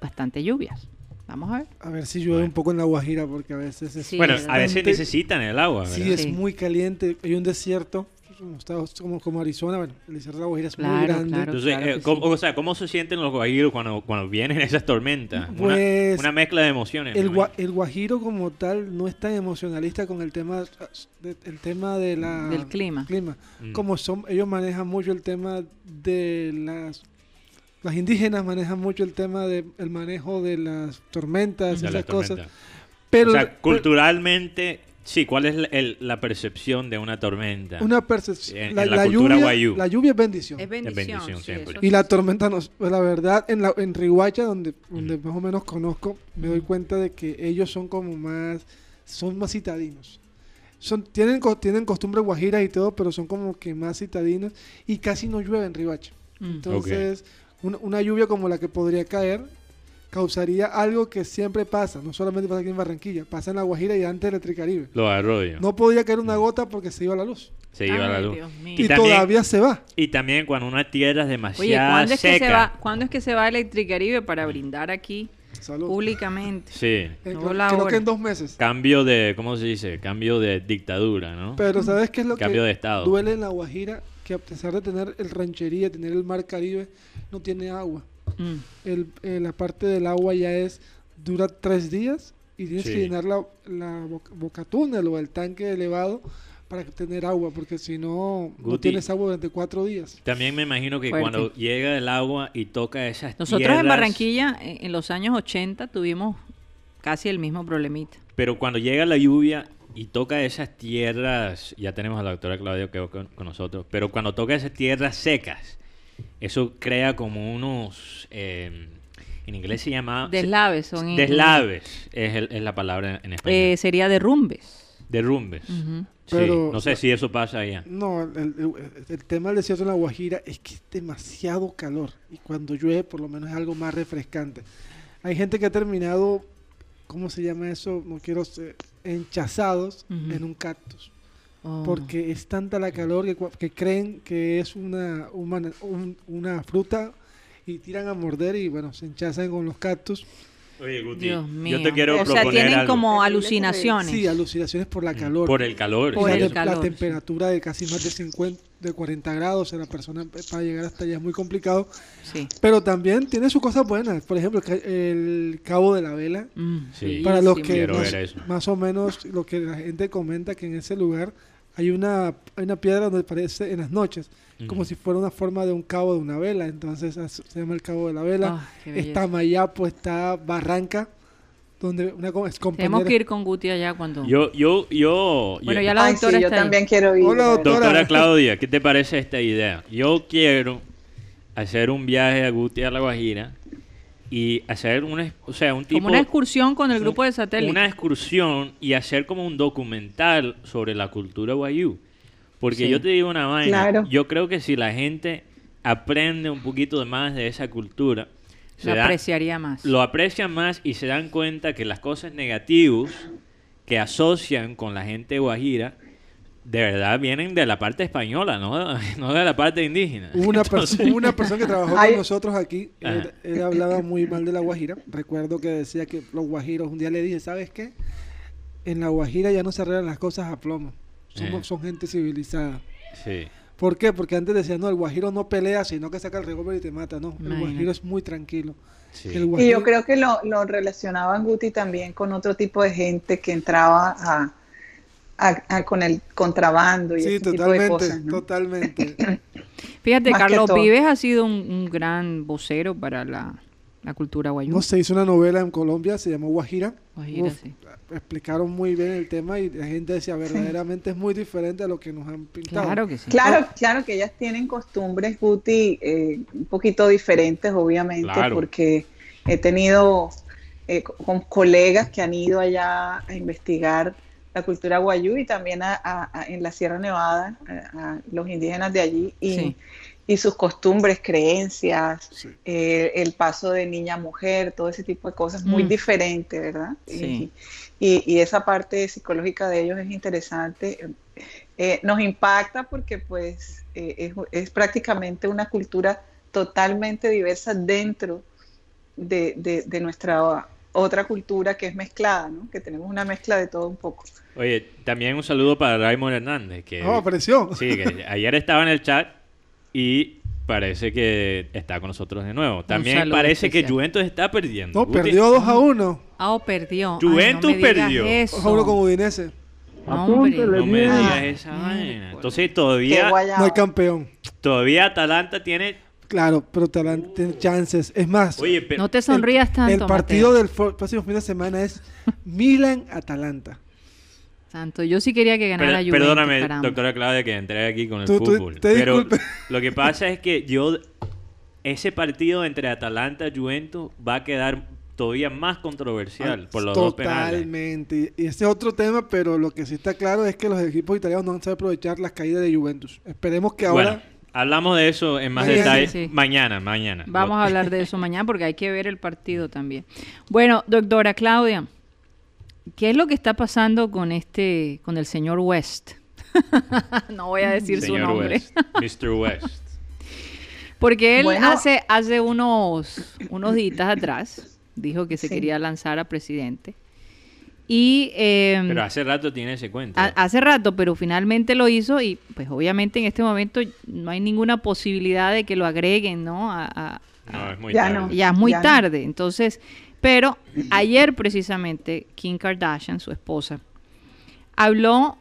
bastante lluvias. Vamos a ver. A ver si llueve Bueno. un poco en la Guajira, porque a veces es, Sí, bueno, a veces necesitan el agua, ¿verdad? sí, es Sí. muy caliente. Hay un desierto, como, Estados- como, como Arizona. Bueno, el desierto de la Guajira es muy Claro, grande. claro. Entonces, claro eh, ¿cómo- sí. o sea, ¿cómo se sienten los guajiros cuando, cuando vienen esas tormentas? Una- Pues, una, mezcla de emociones. El, guajiro como tal no es tan emocionalista con el tema de- el tema de la Del clima. Mm. como son ellos manejan mucho el tema de las las indígenas manejan mucho el tema del manejo de las tormentas y De la esas cosas tormenta. pero o sea, pero culturalmente, sí, ¿cuál es la, el- la percepción de una tormenta? una percepción En- la, en la la cultura lluvia guayú. la lluvia es bendición Es bendición, bendición sí, siempre. y la tormenta nos pues, la verdad en la en Riguacha donde donde más o menos conozco me doy cuenta de que ellos son como más son más citadinos son tienen co- tienen costumbres guajiras y todo pero son como que más citadinos y casi no llueve en Riguacha Mm. entonces una lluvia como la que podría caer causaría algo que siempre pasa no solamente pasa aquí en Barranquilla pasa en la Guajira y antes del Electricaribe Los arroyos. no podía caer una gota porque se iba la luz Se lleva Ay, la luz. Dios mío. y, Y también- todavía se va Y también cuando una tierra es Oye, demasiado ¿cuándo es, que seca. se va, ¿cuándo es que se va Electricaribe para brindar aquí Salud. públicamente? Sí. Eh, No creo, la creo hora. que en dos meses Cambio de, ¿cómo se dice? Cambio de dictadura, ¿no? Pero ¿sabes qué es lo Cambio que de estado. duele en la Guajira? Que a pesar de tener el ranchería, tener el mar Caribe, no tiene agua. Mm. El, eh, la parte del agua ya es, dura tres días y tienes Sí. que llenar la, la boca, bocatúnel o el tanque elevado para tener agua, porque si no, no Guti. tienes agua durante cuatro días. También me imagino que Fuerte. cuando llega el agua y toca esas Nosotros tierras... en Barranquilla, en, en los años 80, tuvimos casi el mismo problemita. Pero cuando llega la lluvia y toca esas tierras, ya tenemos a la doctora Claudia que va con, con nosotros, pero cuando toca esas tierras secas, eso crea como unos, eh, en inglés se llama... Deslaves son en- Deslaves es, el- es la palabra en español. Eh, sería derrumbes. Derrumbes. Sí, Pero- no sé si eso pasa allá. No, el, el- el tema del desierto en la Guajira es que es demasiado calor y cuando llueve por lo menos es algo más refrescante. Hay gente que ha terminado, ¿cómo se llama eso? No quiero ser, enchazados en un cactus. Oh. Porque es tanta la calor que, cua- que creen que es una, una, un- una fruta y tiran a morder y bueno, se enchazan con los cactus. Oye, Guti, Dios mío. yo te quiero o sea, tienen algo. como alucinaciones. Sí, alucinaciones por la calor. Por el calor. Por la, el te- calor, la temperatura de casi más de 50, de 40 grados, o la persona para llegar hasta allá es muy complicado. Sí. Pero también tiene sus cosas buenas. Por ejemplo, el ca- el Cabo de la Vela. Mm, Sí. Para los que más o menos lo que la gente comenta que en ese lugar hay una, hay una piedra donde parece en las noches, como si fuera una forma de un cabo de una vela. Entonces se llama el Cabo de la Vela. Belleza. está Mayapo, está Barranca, donde una Tenemos que ir con Guti allá cuando... Yo, yo, yo... Bueno, yo- ya la Ay, doctora sí, yo está ahí. también quiero ir. Hola, doctora. Doctora Claudia, ¿qué te parece esta idea? Yo quiero hacer un viaje a Guti a La Guajira y hacer una, o sea, un tipo Como una excursión con el un- grupo de satélite. Una excursión y hacer como un documental sobre la cultura guayú. Porque Sí. yo te digo una vaina, Claro. yo creo que si la gente aprende un poquito de más de esa cultura, se Lo da- apreciaría más. lo aprecian más y se dan cuenta que las cosas negativas que asocian con la gente guajira de verdad vienen de la parte española, no, no de la parte indígena. Una, Entonces- perso- una persona que trabajó con nosotros aquí. Él, hablaba muy mal de la Guajira. Recuerdo que decía que los guajiros, un día le dije, ¿sabes qué? En la Guajira ya no se arreglan las cosas a plomo. Somos, Eh. Son gente civilizada. Sí. ¿Por qué? Porque antes decían, no, el guajiro no pelea, sino que saca el revólver y te mata. No, el Imagínate. guajiro es muy tranquilo. Sí. El Y yo creo que lo, lo relacionaban Guti también con otro tipo de gente que entraba a, a- a- con el contrabando y Sí, ese tipo de totalmente, cosas. ¿no? totalmente. Fíjate, Más Carlos. Vives ha sido un, un gran vocero para la, la cultura guayú. no se hizo una novela en Colombia, se llamó Guajira. Guajira, Uf, sí. Explicaron muy bien el tema y la gente decía, verdaderamente es muy diferente a lo que nos han pintado. Claro que sí. Claro, claro que ellas tienen costumbres, Guti, eh, un poquito diferentes, obviamente, Claro. porque he tenido eh, co- con colegas que han ido allá a investigar la cultura guayú y también a- a- a- en la Sierra Nevada, a, a los indígenas de allí, y, Sí. y sus costumbres, creencias, Sí. eh, el paso de niña a mujer, todo ese tipo de cosas, muy Mm. diferente, ¿verdad? Sí. Y, y esa parte psicológica de ellos es interesante. Eh, nos impacta porque pues eh, es, es prácticamente una cultura totalmente diversa dentro de, de- de nuestra otra cultura que es mezclada, ¿no? Que tenemos una mezcla de todo un poco. Oye, también un saludo para Raymond Hernández, que, Oh, apareció. sí, que ayer estaba en el chat y parece que está con nosotros de nuevo. También parece que. Juventus está perdiendo. No, Guti. perdió 2 a 1. Ah, oh, perdió. Ay, Juventus no me digas perdió. 2 a 1 Eso. con Udinese. Hombre. No me Ah. digas esa vaina. Entonces todavía. No hay campeón. todavía Atalanta tiene... Claro, pero Atalanta tiene chances. Es más, Oye, pero... No te sonrías tanto, el partido Mateo. del próximo fin de semana es Milan-Atalanta. Santo, yo sí quería que ganara Per- Juventus, perdóname, caramba. doctora Claudia, que entré aquí con el Tú- tú- fútbol. te pero disculpe. lo que pasa es que yo... Ese partido entre Atalanta y Juventus va a quedar todavía más controversial por los dos penales. Totalmente. Y ese es otro tema, pero lo que sí está claro es que los equipos italianos no han sabido aprovechar las caídas de Juventus. Esperemos que ahora... Bueno, hablamos de eso en más Mañana. detalle Sí, sí. mañana, mañana. Vamos a hablar de eso mañana porque hay que ver el partido también. Bueno, doctora Claudia, ¿qué es lo que está pasando con este, con el señor West? no voy a decir su Señor nombre. West, Mr. West. Porque él Bueno. hace, hace unos, unos días atrás dijo que se Sí. quería lanzar a presidente. Y em, Pero hace rato tiene ese cuento. ha- hace rato, pero finalmente lo hizo y pues obviamente en este momento no hay ninguna posibilidad de que lo agreguen, ¿no? A- a- no, es muy Ya tarde. no. ya es muy Ya no. tarde. Entonces, pero ayer precisamente Kim Kardashian, su esposa, habló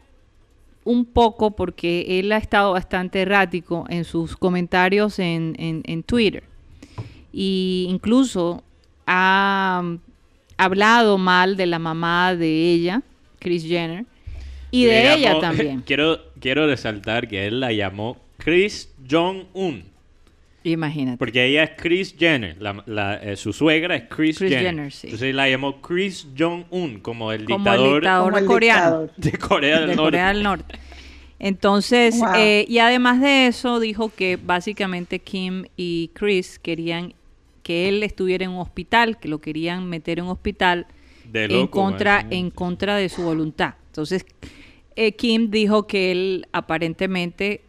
un poco porque él ha estado bastante errático en sus comentarios en, en- en Twitter. Y incluso ha, hablado mal de la mamá de ella, Kris Jenner, y Le de ella llamó- también. quiero, quiero resaltar que él la llamó Chris Jong-un. Imagínate. Porque ella es Chris Jenner. la- la- eh, su suegra es Chris, Kris Jenner. Jenner, sí. Entonces la llamó Chris Jong-un, como el Como el dictador dictador el coreano. dictador. de Corea del de Norte. Corea del Norte. Entonces, Wow. eh, y además de eso, dijo que básicamente Kim y Chris querían que él estuviera en un hospital, que lo querían meter en un hospital De en contra, en contra de su voluntad. Entonces, eh, Kim dijo que él aparentemente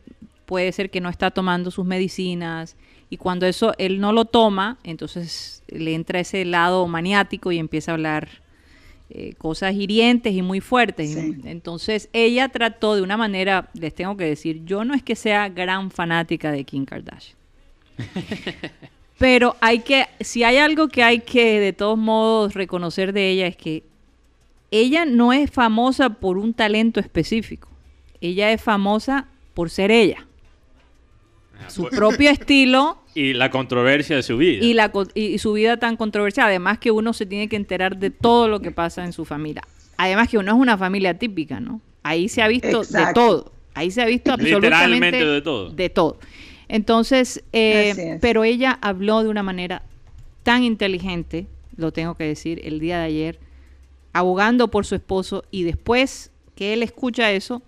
puede ser que no está tomando sus medicinas y cuando eso él no lo toma, entonces le entra ese lado maniático y empieza a hablar eh, cosas hirientes y muy fuertes. Sí. Entonces ella trató de una manera, les tengo que decir, yo no es que sea gran fanática de Kim Kardashian. Pero hay que, si hay algo que hay que de todos modos reconocer de ella es que ella no es famosa por un talento específico. Ella es famosa por ser ella. Su pues- propio estilo Y la controversia de su vida. y, la, y- y su vida tan controversial. Además que uno se tiene que enterar de todo lo que pasa en su familia. Además que uno es una familia típica, ¿no? Ahí se ha visto de todo. Ahí se ha visto absolutamente Literalmente de todo. De todo. Entonces, eh, pero ella habló de una manera tan inteligente, lo tengo que decir, el día de ayer, abogando por su esposo y después que él escucha eso,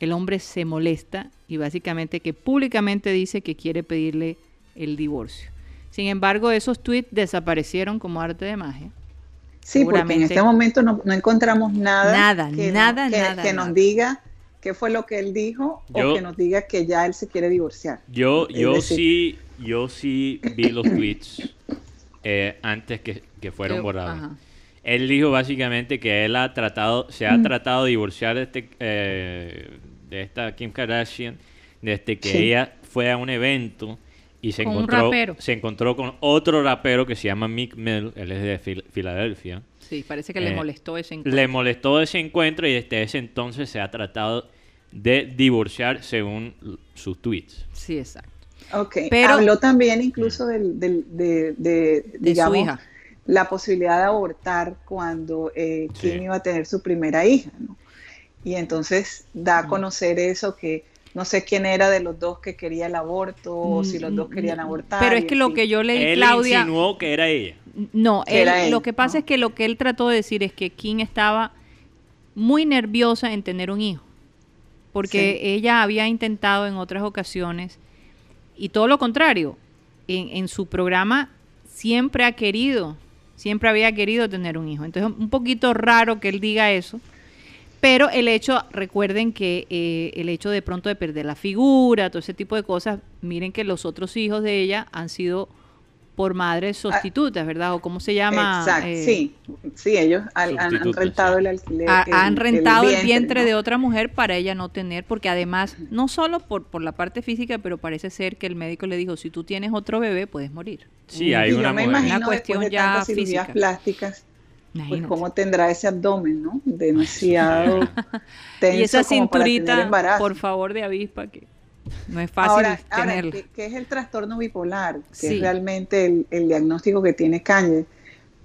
el hombre se molesta y básicamente que públicamente dice que quiere pedirle el divorcio. Sin embargo, esos tweets desaparecieron como arte de magia. Sí, porque en este momento no, no encontramos nada, Nada, que, nada, que, nada, que nada. nos diga qué fue lo que él dijo Yo- o que nos diga que ya él se quiere divorciar. Yo, yo decir- sí, yo sí vi los tweets eh, antes que, que fueron Que- borrados. ajá. Él dijo básicamente que él ha tratado, se Mm. ha tratado de divorciar de, este, eh, de esta Kim Kardashian desde que Sí. ella fue a un evento y se Con encontró, se encontró con otro rapero que se llama Mick Mill, él es de Fil- Filadelfia. Sí, parece que le Eh, molestó ese encuentro. Le molestó ese encuentro y desde ese entonces se ha tratado de divorciar según sus tweets. Sí, exacto. Ok, Pero- habló también incluso del, del- de, de, De digamos, su hija. la posibilidad de abortar cuando eh, Kim Sí. iba a tener su primera hija, ¿no? Y entonces da a conocer eso que no sé quién era de los dos que quería el aborto o si los dos querían abortar. Mm, Pero es que lo que yo leí, Él Claudia, insinuó que era ella. no, él- era él, lo que pasa ¿no? es que lo que él trató de decir es que Kim estaba muy nerviosa en tener un hijo, porque Sí. ella había intentado en otras ocasiones y todo lo contrario, en, en su programa siempre ha querido, siempre había querido tener un hijo. Entonces un poquito raro que él diga eso. Pero el hecho, recuerden que eh, el hecho de pronto de perder la figura, todo ese tipo de cosas, miren que los otros hijos de ella han sido por madres sustitutas, ¿verdad? O cómo se llama. Exacto, Eh, sí, sí, ellos han, han- han Sustitutos, rentado sí. el alquiler. ha- han rentado el vientre, ¿no? de otra mujer para ella no tener, porque además, no solo por, por la parte física, pero parece ser que el médico le dijo, si tú tienes otro bebé, puedes morir. Sí, hay y una yo me imagino Una cuestión después de ya física. plásticas, pues cómo tendrá ese abdomen, ¿no? Demasiado tenso y esa cinturita, por favor, de avispa, que no es fácil ahora, tenerla. ¿qué, qué es el trastorno bipolar? Que Sí. es realmente el, el diagnóstico que tiene Kanye.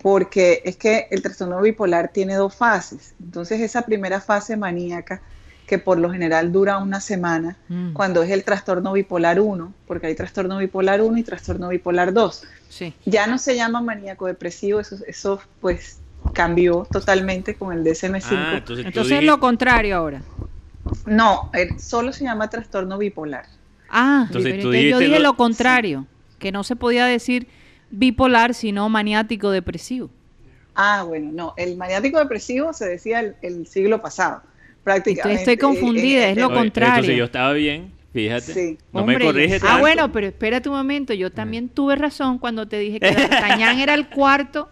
Porque es que el trastorno bipolar tiene dos fases. Entonces, esa primera fase maníaca, que por lo general dura una semana, Mm. cuando es el trastorno bipolar 1, porque hay trastorno bipolar 1 y trastorno bipolar 2. Sí. Ya no se llama maníaco depresivo, eso, eso pues cambió totalmente con el DSM-5. Ah, entonces, es lo contrario ahora. No, eh, solo se llama trastorno bipolar. Ah, Entonces, tú yo dije lo- lo contrario, que no se podía decir bipolar, sino maniático depresivo. Ah, bueno, no, el maniático depresivo se decía el, el siglo pasado, prácticamente. Estoy confundida, Eh, es lo Oye, contrario. Entonces yo estaba bien, fíjate. Sí. No Hombre, me corrige ah, bueno, pero espérate un momento, yo también tuve razón cuando te dije que D'Artagnan era el cuarto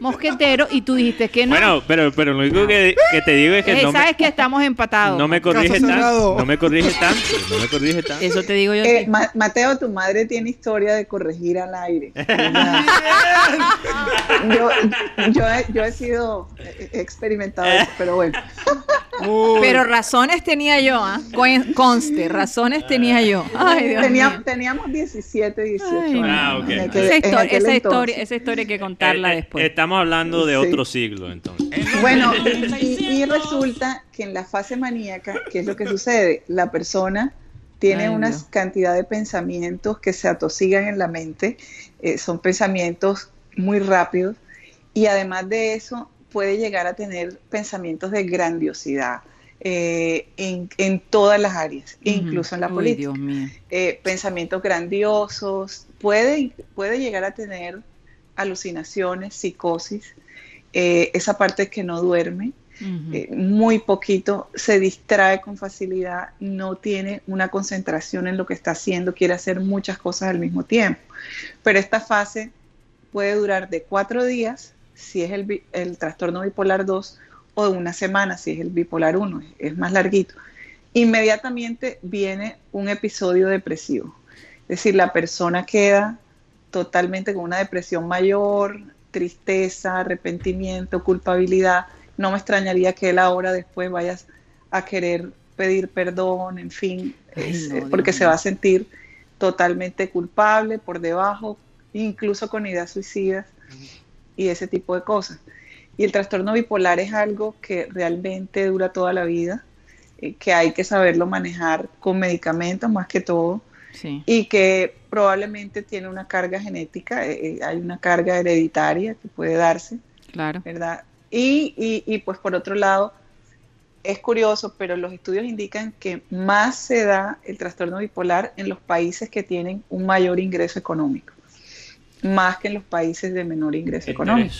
mosquetero y tú dijiste que no. Bueno, pero, pero lo único que, que te digo es que Eh, no sabes me, que estamos empatados. no me corrige Caso tanto. cerrado. No me corrige tanto. No me corrige tanto. Eso te digo yo. a Eh. Ma- Mateo, tu madre tiene historia de corregir al aire. yo, yo, he, yo he sido he experimentado eso, pero bueno. Pero razones tenía yo, ¿ah? Conste, razones tenía yo. Ay, Dios Tenía- mío. teníamos 17, 18 Ay, años. Ah, ok. en aquel- Esa, en historia, aquel esa, entonces. historia, esa historia hay que contarla Eh, eh, después. Estamos hablando de Sí. otro siglo, entonces. Bueno, y, y resulta que en la fase maníaca, ¿qué es lo que sucede? La persona tiene Ay, una cantidad de pensamientos que se atosigan en la mente, eh, son pensamientos muy rápidos y además de eso puede llegar a tener pensamientos de grandiosidad eh, en, en todas las áreas, incluso en la Uy, política Dios mío. eh, pensamientos grandiosos, puede, puede llegar a tener alucinaciones, psicosis, eh, esa parte que no duerme, eh, muy poquito, se distrae con facilidad, no tiene una concentración en lo que está haciendo, quiere hacer muchas cosas al mismo tiempo. Pero esta fase puede durar de cuatro días, si es el, el trastorno bipolar 2, o de una semana, si es el bipolar 1, es más larguito. Inmediatamente viene un episodio depresivo. Es decir, la persona queda totalmente con una depresión mayor, tristeza, arrepentimiento, culpabilidad. No me extrañaría que él ahora después vaya a querer pedir perdón, en fin, Ay, es- no, Dios porque se va a sentir totalmente culpable por debajo, incluso con ideas suicidas y ese tipo de cosas. Y el trastorno bipolar es algo que realmente dura toda la vida, eh, que hay que saberlo manejar con medicamentos más que todo Sí. y que probablemente tiene una carga genética, eh, eh, hay una carga hereditaria que puede darse, Claro. ¿verdad? Y, y- y, pues por otro lado, es curioso, pero los estudios indican que más se da el trastorno bipolar en los países que tienen un mayor ingreso económico, más que en los países de menor ingreso económico.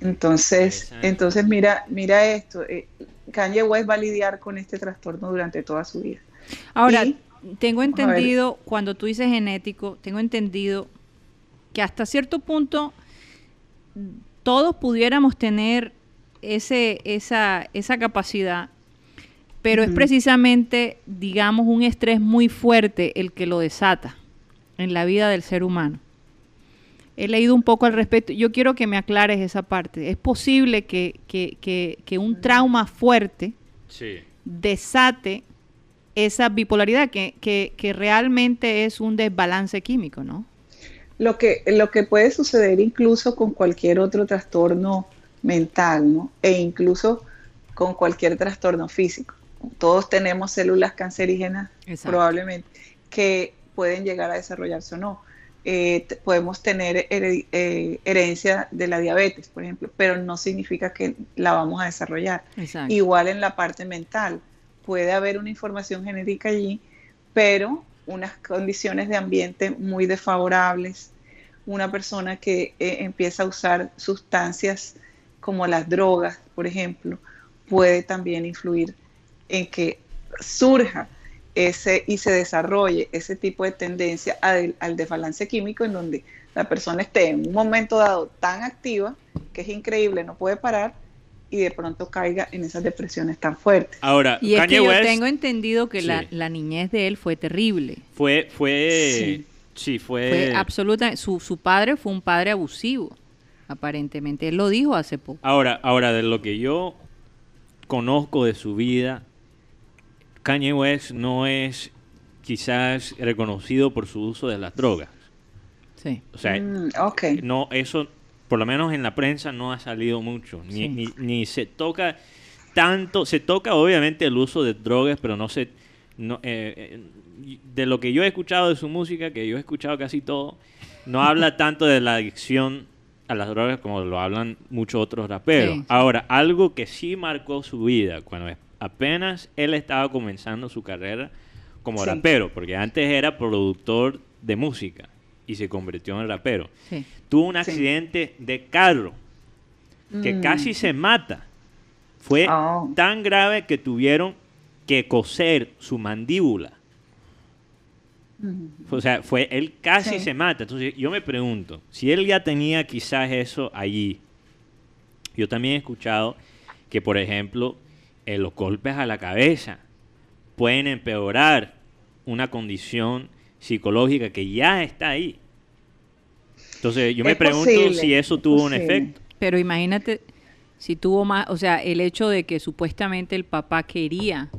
Entonces, entonces mira, mira esto, eh, Kanye West va a lidiar con este trastorno durante toda su vida. Ahora, Y- tengo entendido, cuando tú dices genético, tengo entendido que hasta cierto punto todos pudiéramos tener ese, esa, esa capacidad, pero es precisamente, digamos, un estrés muy fuerte el que lo desata en la vida del ser humano. He leído un poco al respecto. Yo quiero que me aclares esa parte. ¿Es posible que, que- que- que un trauma fuerte Sí. desate esa bipolaridad, que, que, que realmente es un desbalance químico, ¿no? Lo que, lo que puede suceder incluso con cualquier otro trastorno mental, ¿no? E incluso con cualquier trastorno físico. Todos tenemos células cancerígenas, Exacto. probablemente, que pueden llegar a desarrollarse o no. Eh, podemos tener eh, herencia de la diabetes, por ejemplo, pero no significa que la vamos a desarrollar. Exacto. Igual en la parte mental, puede haber una información genética allí, pero unas condiciones de ambiente muy desfavorables, una persona que eh, empieza a usar sustancias como las drogas, por ejemplo, puede también influir en que surja ese y se desarrolle ese tipo de tendencia al, al desbalance químico en donde la persona esté en un momento dado tan activa que es increíble, no puede parar y de pronto caiga en esas depresiones tan fuertes. Ahora, Y es Kanye que yo West tengo entendido que la, Sí. la niñez de él fue terrible. fue, fue, Sí. sí, fue, Fue absoluta, su, su padre fue un padre abusivo, aparentemente. Él lo dijo hace poco. Ahora, ahora de lo que yo conozco de su vida, Kanye West no es quizás reconocido por su uso de las drogas. Sí. O sea, Mm, no eso por lo menos en la prensa no ha salido mucho ni, Sí. ni, ni se toca tanto se toca obviamente el uso de drogas pero no se no, eh, eh, de lo que yo he escuchado de su música que yo he escuchado casi todo no habla tanto de la adicción a las drogas como lo hablan muchos otros raperos Sí. ahora algo que sí marcó su vida cuando apenas él estaba comenzando su carrera como Sí. rapero porque antes era productor de música y se convirtió en rapero Sí. tuvo un Sí. accidente de carro que Mm. casi se mata. Fue Oh. tan grave que tuvieron que coser su mandíbula. Mm. O sea, fue él casi Sí. se mata. Entonces yo me pregunto, si él ya tenía quizás eso allí, yo también he escuchado que, por ejemplo, eh, los golpes a la cabeza pueden empeorar una condición psicológica que ya está ahí. Entonces yo me Es pregunto posible, si eso es tuvo un efecto. Pero imagínate Si tuvo más, o sea, el hecho de que supuestamente el papá quería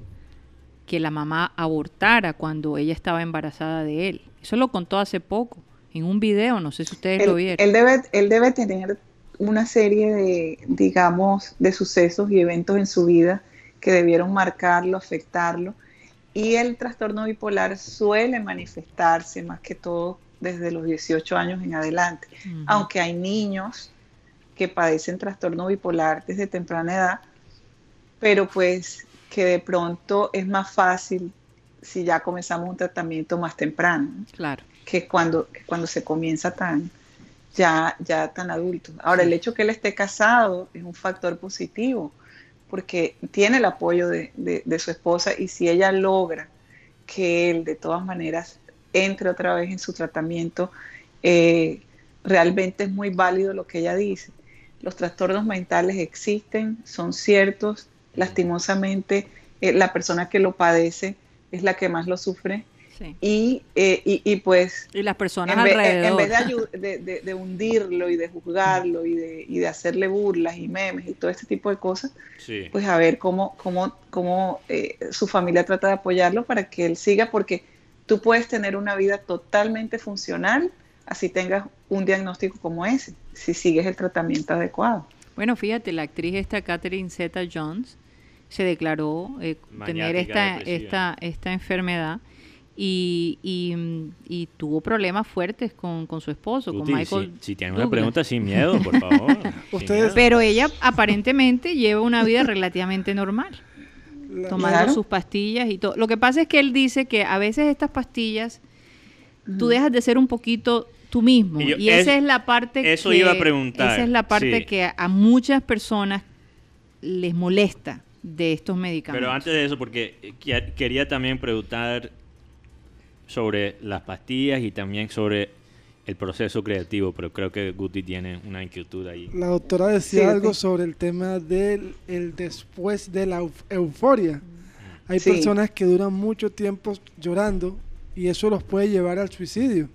que la mamá abortara cuando ella estaba embarazada de él. Eso lo contó hace poco, en un video, no sé si ustedes lo vieron. él debe, él debe tener una serie de, digamos, de sucesos y eventos en su vida que debieron marcarlo, afectarlo. Y el trastorno bipolar suele manifestarse más que todo desde los 18 años en adelante. Aunque hay niños que padecen trastorno bipolar desde temprana edad, pero pues que de pronto es más fácil si ya comenzamos un tratamiento más temprano, ¿no? Claro. que cuando, que cuando se comienza tan ya, ya tan adulto. Ahora, el hecho que él esté casado es un factor positivo, porque tiene el apoyo de, de- de su esposa y si ella logra que él de todas maneras entre otra vez en su tratamiento, eh, realmente es muy válido lo que ella dice. Los trastornos mentales existen, son ciertos, lastimosamente eh, la persona que lo padece es la que más lo sufre Sí. y, eh, y, y pues Y las personas en vez, alrededor. en vez de, de- de- de hundirlo y de juzgarlo y de, y de hacerle burlas y memes y todo este tipo de cosas, Sí. pues a ver cómo, cómo, cómo eh, su familia trata de apoyarlo para que él siga, porque tú puedes tener una vida totalmente funcional así tengas un diagnóstico como ese, si sigues el tratamiento adecuado. Bueno, fíjate, la actriz esta Catherine Zeta Jones se declaró eh, tener esta, esta, esta enfermedad y, y, mm, y tuvo problemas fuertes con, con su esposo, con Michael. si, si tiene una pregunta sin miedo, por favor. Ustedes- miedo. Pero ella aparentemente lleva una vida relativamente normal, tomando Claro. sus pastillas y todo. Lo que pasa es que él dice que a veces estas pastillas tú dejas de ser un poquito tú mismo. Y esa es- es la parte eso que, iba a preguntar, Esa es la parte sí. que a, a muchas personas les molesta de estos medicamentos. Pero antes de eso, porque que- quería también preguntar sobre las pastillas y también sobre el proceso creativo, pero creo que Guti tiene una inquietud ahí. La doctora decía Sí, algo sí. sobre el tema del el después de la euf- euforia. Hay Sí. personas que duran mucho tiempo llorando y eso los puede llevar al suicidio.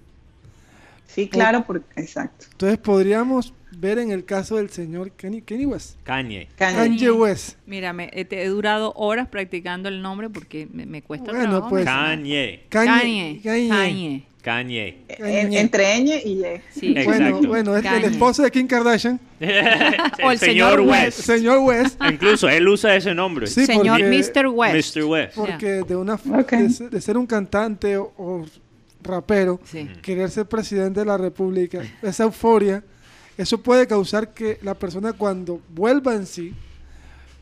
Sí, claro, por- exacto. Entonces podríamos ver en el caso del señor Kenny, Kenny West. Kanye. Kanye. Kanye West. Mira, me, eh, te- he durado horas practicando el nombre porque me, me cuesta Bueno, trabajo pues. Kanye. Kanye. Kanye. Kanye. Kanye. En- entre ñ y y. Sí. Exacto. Bueno, bueno, es el esposo de Kim Kardashian, O el señor West. señor West. Incluso él usa ese nombre. Sí, Señor porque- Mr. West. Mr. West. Porque de una f- Ok. de, ser- de ser un cantante o, o rapero, Sí. querer ser presidente de la república, esa euforia, eso puede causar que la persona cuando vuelva en sí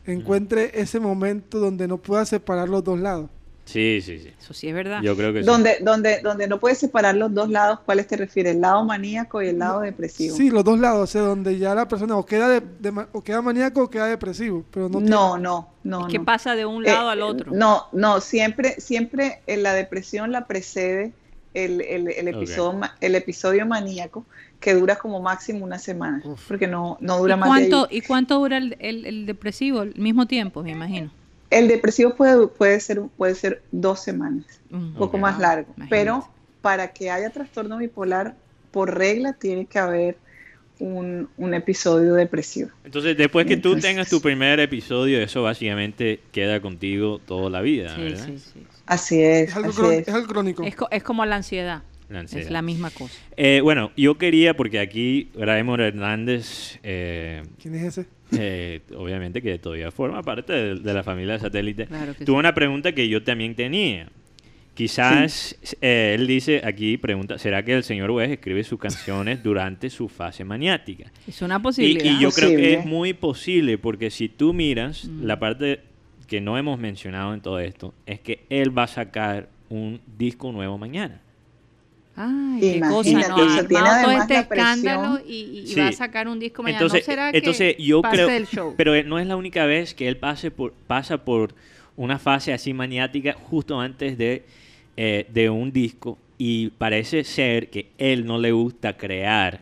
encuentre ese momento donde no pueda separar los dos lados. Sí, sí, sí. Eso sí es verdad. Yo creo que sí. Donde, donde, donde no puedes separar los dos lados, ¿cuáles te refieres? El lado maníaco y el lado depresivo. Sí, los dos lados, o sea, donde ya la persona o queda de, o queda maníaco o queda depresivo, pero no, No, no, no. ¿Qué no. pasa de un Eh, lado al otro? No, no, siempre, siempre en la depresión la precede el, el- el episodio, ma- el episodio maníaco que dura como máximo una semana, Uf. porque no, no ¿Y dura más de cuánto, ahí. ¿Y cuánto dura el, el- el depresivo? El mismo tiempo, me imagino. El depresivo puede, puede, ser, puede ser dos semanas, Un un poco Ok. más largo, Imagínate. pero para que haya trastorno bipolar, por regla tiene que haber un, un episodio depresivo. Entonces, después que tú Entonces- tengas tu primer episodio, eso básicamente queda contigo toda la vida, Sí, ¿verdad? sí, sí. Así es. es algo, así es. es crónico. Es, co- es como la ansiedad. La ansiedad. Es la misma cosa. Eh, bueno, yo quería, porque aquí Raymond Hernández, eh, ¿Quién es ese? eh, obviamente que todavía forma parte de, de la familia de satélite, Claro tuvo sí. una pregunta que yo también tenía. Quizás eh, él dice aquí, pregunta, ¿será que el señor West escribe sus canciones durante su fase maniática? Es una posibilidad. y yo creo que es muy posible, porque si tú miras Mm. la parte que no hemos mencionado en todo esto, es que él va a sacar un disco nuevo mañana. Ay, qué cosa, ¿no? eso tiene todo este la escándalo y, y- y Sí. va a sacar un disco mañana. Entonces, ¿No será que entonces yo parte creo, del show? pero eh, no es la única vez que él pase por, pasa por una fase así maniática justo antes de, eh, de un disco y parece ser que él no le gusta crear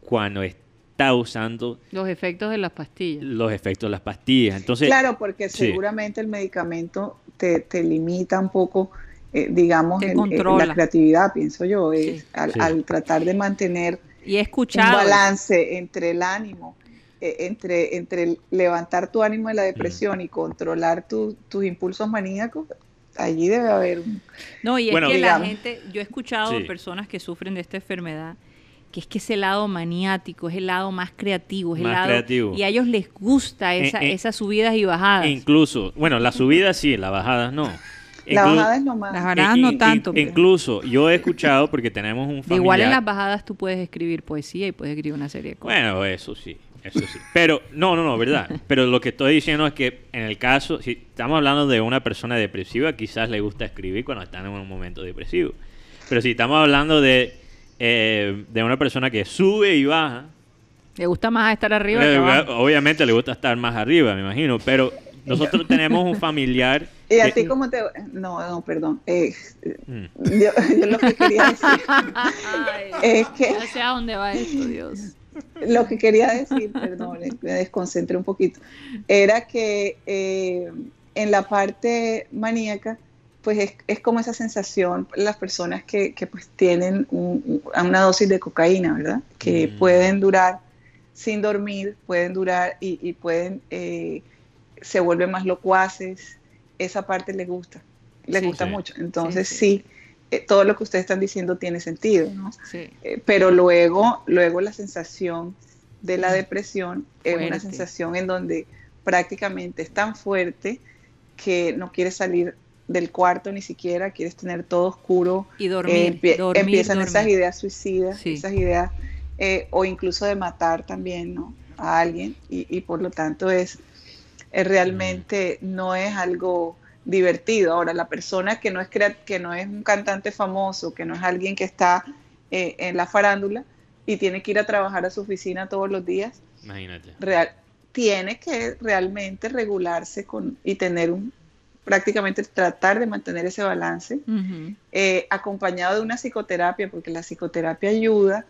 cuando está usando Los efectos de las pastillas. los efectos de las pastillas. Entonces, Claro, porque sí. seguramente el medicamento te, te limita un poco, eh, digamos, controla. la creatividad, pienso yo, es Sí. al, Sí. al tratar de mantener Y un balance entre el ánimo eh, entre, entre levantar tu ánimo de la depresión y controlar tu- tus impulsos maníacos, allí debe haber un... No, y es Bueno, que la digamos. gente, yo he escuchado Sí. de personas que sufren de esta enfermedad, que es que es el lado maniático, es el lado más creativo, es el lado... creativo. Y a ellos les gusta Eh, esa- eh, esas subidas y bajadas. Incluso, bueno, las subidas sí, las bajadas no. La bajada es lo más... Las bajadas no in- in- tanto. pero- Incluso yo he escuchado, porque tenemos un familiar... igual en las bajadas tú puedes escribir poesía y puedes escribir una serie de cosas. Bueno, eso sí, eso sí. Pero, no, no, no, verdad. Pero lo que estoy diciendo es que en el caso, si estamos hablando de una persona depresiva, quizás le gusta escribir cuando está en un momento depresivo. Pero si estamos hablando de, eh, de una persona que sube y baja, ¿Le gusta más estar arriba que eh, abajo? obviamente le gusta estar más arriba, me imagino. Pero nosotros tenemos un familiar... ¿Y a que- ti cómo te...? No, no, perdón. Eh, Mm. yo, yo lo que quería decir Ay, es que... no sé a dónde va esto, Dios. Lo que quería decir, perdón, eh, me desconcentré un poquito, era que eh, en la parte maníaca, pues es, es como esa sensación, las personas que, que, pues tienen un- un- una dosis de cocaína, ¿verdad? Que Mm. pueden durar sin dormir, pueden durar y, y pueden, eh, se vuelven más locuaces, esa parte les gusta, Sí. gusta Sí. mucho. Entonces sí. sí, eh, todo lo que ustedes están diciendo tiene sentido, ¿no? Sí. Eh, pero luego, luego la sensación de la depresión es una sensación en donde prácticamente es tan fuerte que no quieres salir del cuarto ni siquiera, quieres tener todo oscuro. Y eh, dormir, empie- dormir, empiezan dormir. esas ideas suicidas, Sí. esas ideas, eh, o incluso de matar también ¿no? a alguien, y, y por lo tanto es realmente no es algo divertido. Ahora, la persona que no es, crea- que no es un cantante famoso, que no es alguien que está eh, en la farándula y tiene que ir a trabajar a su oficina todos los días, Imagínate. real, tiene que realmente regularse con, y tener un, prácticamente tratar de mantener ese balance, eh, acompañado de una psicoterapia, porque la psicoterapia ayuda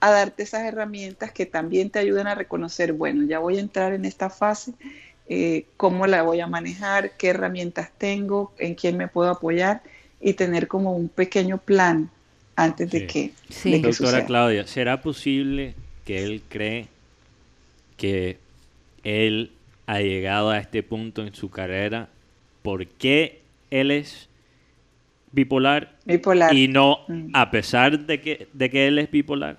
a darte esas herramientas que también te ayudan a reconocer, bueno, ya voy a entrar en esta fase, eh, cómo la voy a manejar, qué herramientas tengo, en quién me puedo apoyar y tener como un pequeño plan antes de que, Sí. de que Doctora suceda. Claudia, ¿será posible que él cree que él ha llegado a este punto en su carrera porque él es bipolar Bipolar. y no Mm. a pesar de que, de que él es bipolar?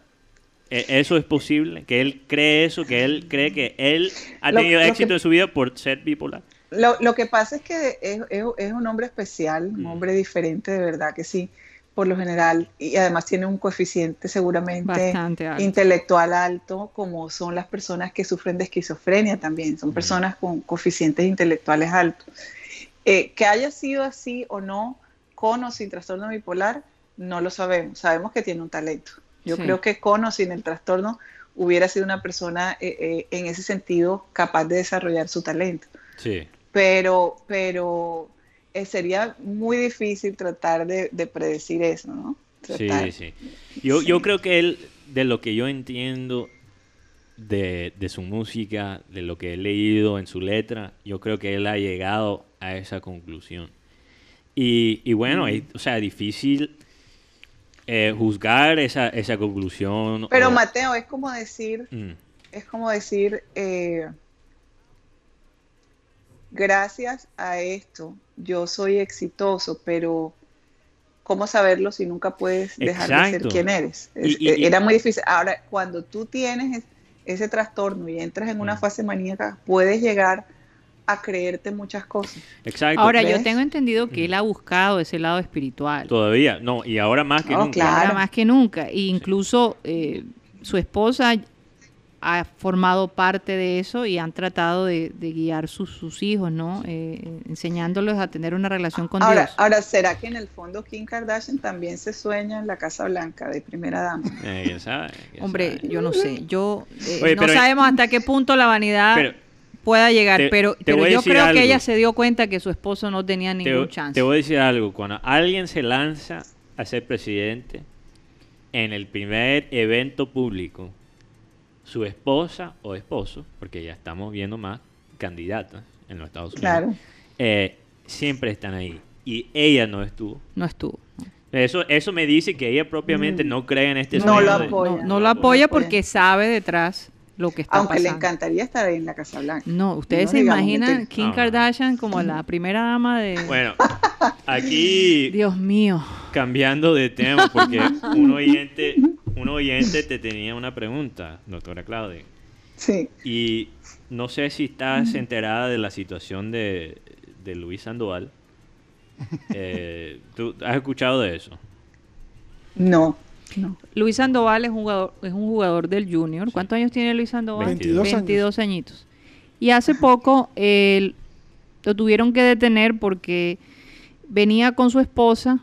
¿E- ¿Eso es posible? ¿Que él cree eso? ¿Que él cree que él ha tenido lo éxito que- en su vida por ser bipolar? Lo, lo que pasa es que es, es- es un hombre especial, un Mm. hombre diferente, de verdad que sí, por lo general, y además tiene un coeficiente seguramente alto. intelectual alto, como son las personas que sufren de esquizofrenia también, son personas con coeficientes intelectuales altos. Eh, que haya sido así o no, con o sin trastorno bipolar, no lo sabemos, sabemos que tiene un talento. Yo Sí. creo que con o sin el trastorno hubiera sido una persona eh, eh, en ese sentido capaz de desarrollar su talento Sí. pero, pero eh, sería muy difícil tratar de, de predecir eso, ¿no? Tratar. Sí, sí. Yo, yo creo que él, de lo que yo entiendo de, de su música, de lo que he leído en su letra, yo creo que él ha llegado a esa conclusión. Y, y bueno, es, o sea, difícil eh, juzgar esa, esa conclusión. Pero o- Mateo, es como decir, Mm, es como decir, eh, gracias a esto yo soy exitoso, pero ¿cómo saberlo si nunca puedes dejar de ser quien eres? Y- Es- y- y- Era muy difícil. Ahora, cuando tú tienes es- ese trastorno y entras en una Mm. fase maníaca, puedes llegar a creerte muchas cosas. exacto. Ahora, yo tengo entendido que Mm. él ha buscado ese lado espiritual. Todavía, no, y ahora más que Oh, nunca. claro. Ahora más que nunca. E incluso eh, su esposa ha formado parte de eso y han tratado de, de guiar sus, sus hijos, ¿no? Eh, enseñándolos a tener una relación con Ahora, Dios. ahora, ¿será que en el fondo Kim Kardashian también se sueña en la Casa Blanca de primera dama? Eh, quién sabe, Hombre, sabe. yo no sé. Yo eh, Oye, no pero- sabemos hasta qué punto la vanidad Pero- pueda llegar, te- pero, te yo creo algo. que ella se dio cuenta que su esposo no tenía ningún te, chance. te voy a decir algo. Cuando alguien se lanza a ser presidente, en el primer evento público, su esposa o esposo, porque ya estamos viendo más candidatas en los Estados Unidos, Claro. eh, siempre están ahí. Y ella no estuvo. No estuvo. Eso, eso me dice que ella propiamente no cree en este Mm. No lo de- apoya. No, no lo apoya apoya. porque sabe detrás lo que está Aunque le encantaría estar ahí en la Casa Blanca. No, ustedes No se imaginan. Kim No. Kardashian como la primera dama de... Bueno, aquí Dios mío. cambiando de tema, porque un oyente, un oyente te tenía una pregunta, doctora Claudia. Sí. Y no sé si estás enterada de la situación de, de Luis Sandoval. Eh, ¿Tú has escuchado de eso? No. No. Luis Sandoval es un jugador, es un jugador del Junior. ¿Cuántos años tiene Luis Sandoval? 22 años. 22 añitos. Y hace poco lo tuvieron que detener porque venía con su esposa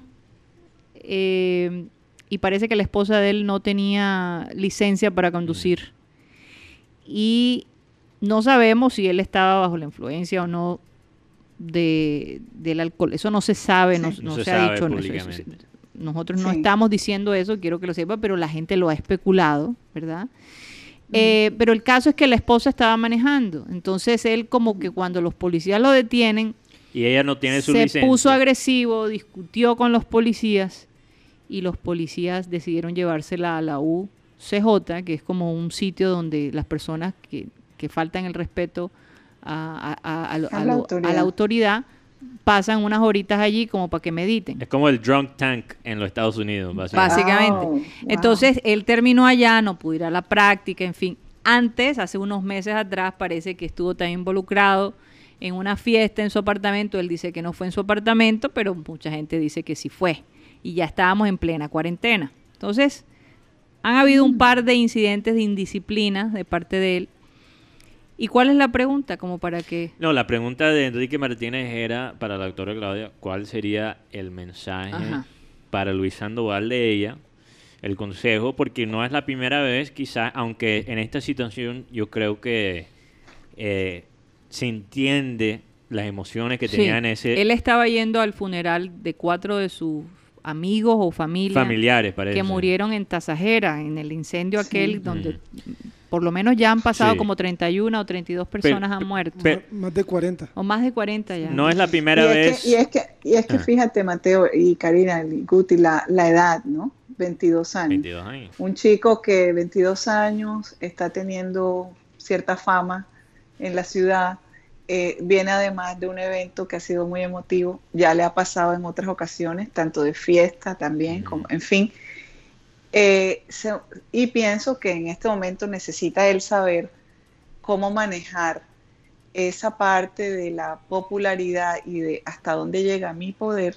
eh, y parece que la esposa de él no tenía licencia para conducir. Y no sabemos si él estaba bajo la influencia o no de, del alcohol. Eso no se sabe, no, Sí. no No se se, ha dicho. no públicamente. Nosotros no Sí. estamos diciendo eso, quiero que lo sepa, pero la gente lo ha especulado, ¿verdad? Eh, pero el caso es que la esposa estaba manejando. Entonces él como que cuando los policías lo detienen, Y ella no tiene su se licencia. puso agresivo, discutió con los policías y los policías decidieron llevársela a la UCJ, que es como un sitio donde las personas que, que faltan el respeto a, a- a- a lo- A a la lo- autoridad. a la autoridad pasan unas horitas allí como para que mediten. Es como el drunk tank en los Estados Unidos, básicamente. Básicamente. Wow. Entonces, él terminó allá, no pudo ir a la práctica, en fin. Antes, hace unos meses atrás, parece que estuvo también involucrado en una fiesta en su apartamento. Él dice que no fue en su apartamento, pero mucha gente dice que sí fue. Y ya estábamos en plena cuarentena. Entonces, han habido un par de incidentes de indisciplina de parte de él. ¿Y cuál es la pregunta? Como para que... No, la pregunta de Enrique Martínez era para la doctora Claudia, ¿cuál sería el mensaje Ajá. para Luis Sandoval de ella? El consejo, porque no es la primera vez, quizás, aunque en esta situación yo creo que eh, se entiende las emociones que Sí, tenían ese Él estaba yendo al funeral de cuatro de sus amigos o familia. familiares, parece. que murieron en Tasajera, en el incendio Sí. aquel donde por lo menos ya han pasado Sí. como 31 o 32 personas han muerto. pe- Más de 40. o más de 40 ya. No es la primera y vez. Es que, y es que, y es que Ah. fíjate, Mateo y Karina y Guti, la, la edad, ¿no? 22 años. 22 años. Un chico que 22 años está teniendo cierta fama en la ciudad, eh, viene además de un evento que ha sido muy emotivo, ya le ha pasado en otras ocasiones, tanto de fiesta también, Ujú. como, en fin. Eh, se- y pienso que en este momento necesita él saber cómo manejar esa parte de la popularidad y de hasta dónde llega mi poder,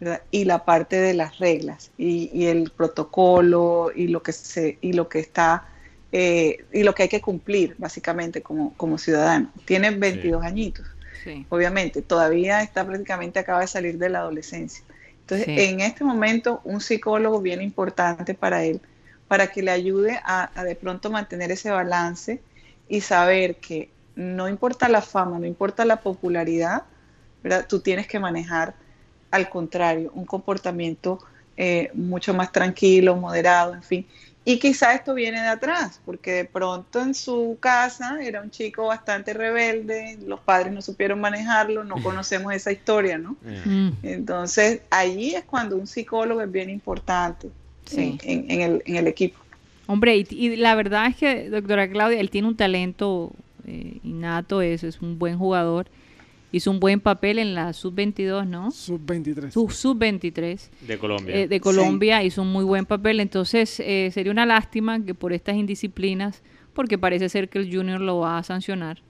¿verdad? y la parte de las reglas y, y el protocolo y lo que se y lo que está eh, y lo que hay que cumplir básicamente como, como ciudadano. Tiene 22 añitos, Sí. obviamente, todavía está prácticamente acaba de salir de la adolescencia. Entonces, Sí. en este momento, un psicólogo bien importante para él, para que le ayude a, a de pronto mantener ese balance y saber que no importa la fama, no importa la popularidad, ¿verdad? Tú tienes que manejar, al contrario, un comportamiento eh, mucho más tranquilo, moderado, en fin. Y quizá esto viene de atrás, porque de pronto en su casa era un chico bastante rebelde, los padres no supieron manejarlo, no conocemos esa historia, ¿no? Entonces, allí es cuando un psicólogo es bien importante Sí. en, en- en el, en el equipo. Hombre, y, y la verdad es que, doctora Claudia, él tiene un talento eh, innato, es, es un buen jugador. Hizo un buen papel en la sub-22, ¿no? Sub-23. Su- Sub-23. de Colombia. eh, de Colombia hizo un muy buen papel. Entonces, eh, sería una lástima que por estas indisciplinas, porque parece ser que el Junior lo va a sancionar.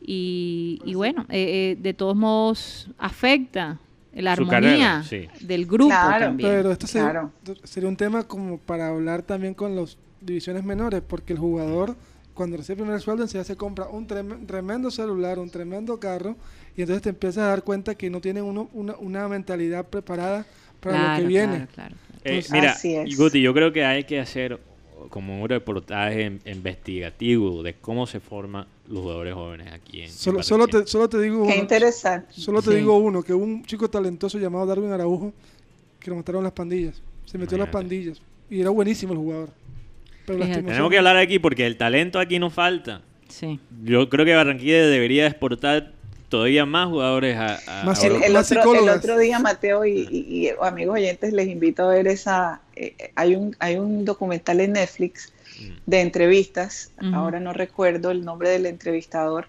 Y, y bueno, eh, eh, de todos modos, afecta la armonía carrera, sí. del grupo Claro, también. Pero esto sería, Claro. sería un tema como para hablar también con las divisiones menores, porque el jugador cuando recibe el primer sueldo enseguida se compra un trem- tremendo celular, un tremendo carro, y entonces te empiezas a dar cuenta que no tienen uno, una, una mentalidad preparada para lo que viene. claro, claro. Eh, Entonces- mira, Así es. Guti, yo creo que hay que hacer como un reportaje in- investigativo de cómo se forman los jugadores jóvenes aquí en Solo, en solo, te, solo te digo Qué uno, interesante. solo te Sí. digo uno, que un chico talentoso llamado Darwin Araujo, que lo mataron las pandillas, se metió a las pandillas, y era buenísimo el jugador. Pero Tenemos que hablar aquí porque el talento aquí no falta. Sí. Yo creo que Barranquilla debería exportar todavía más jugadores a, a- Más a El, Solo- el más otro, el otro día, Mateo y, y- y amigos oyentes, les invito a ver esa. eh, hay, un, hay un documental en Netflix de entrevistas, ahora no recuerdo el nombre del entrevistador,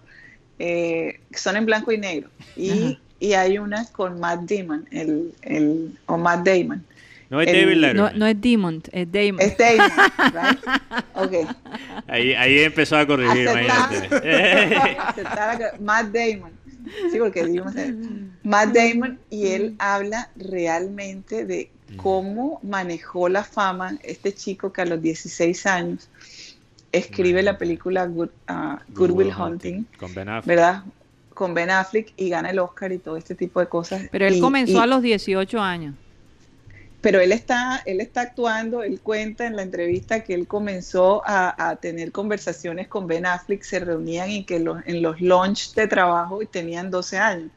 eh, que son en blanco y negro. Y, y hay una con Matt Damon, el, el, o Matt Damon. No es el- David No, Letterman. no es Demon, es Damon. Es Damon, right? Ok. Ahí, ahí empezó a corregir, imagínate. Aceptar Matt Damon. Sí, porque eh, Matt Damon y él habla realmente de cómo manejó la fama este chico que a los 16 años escribe la película Good, ah, Good Will Hunting, Con Ben Affleck. ¿verdad? Con Ben Affleck y gana el Oscar y todo este tipo de cosas. Pero él Y- comenzó y- a los 18 años. Pero él está, él está actuando, él cuenta en la entrevista que él comenzó a, a tener conversaciones con Ben Affleck, se reunían y que los, en los lunch de trabajo y tenían 12 años.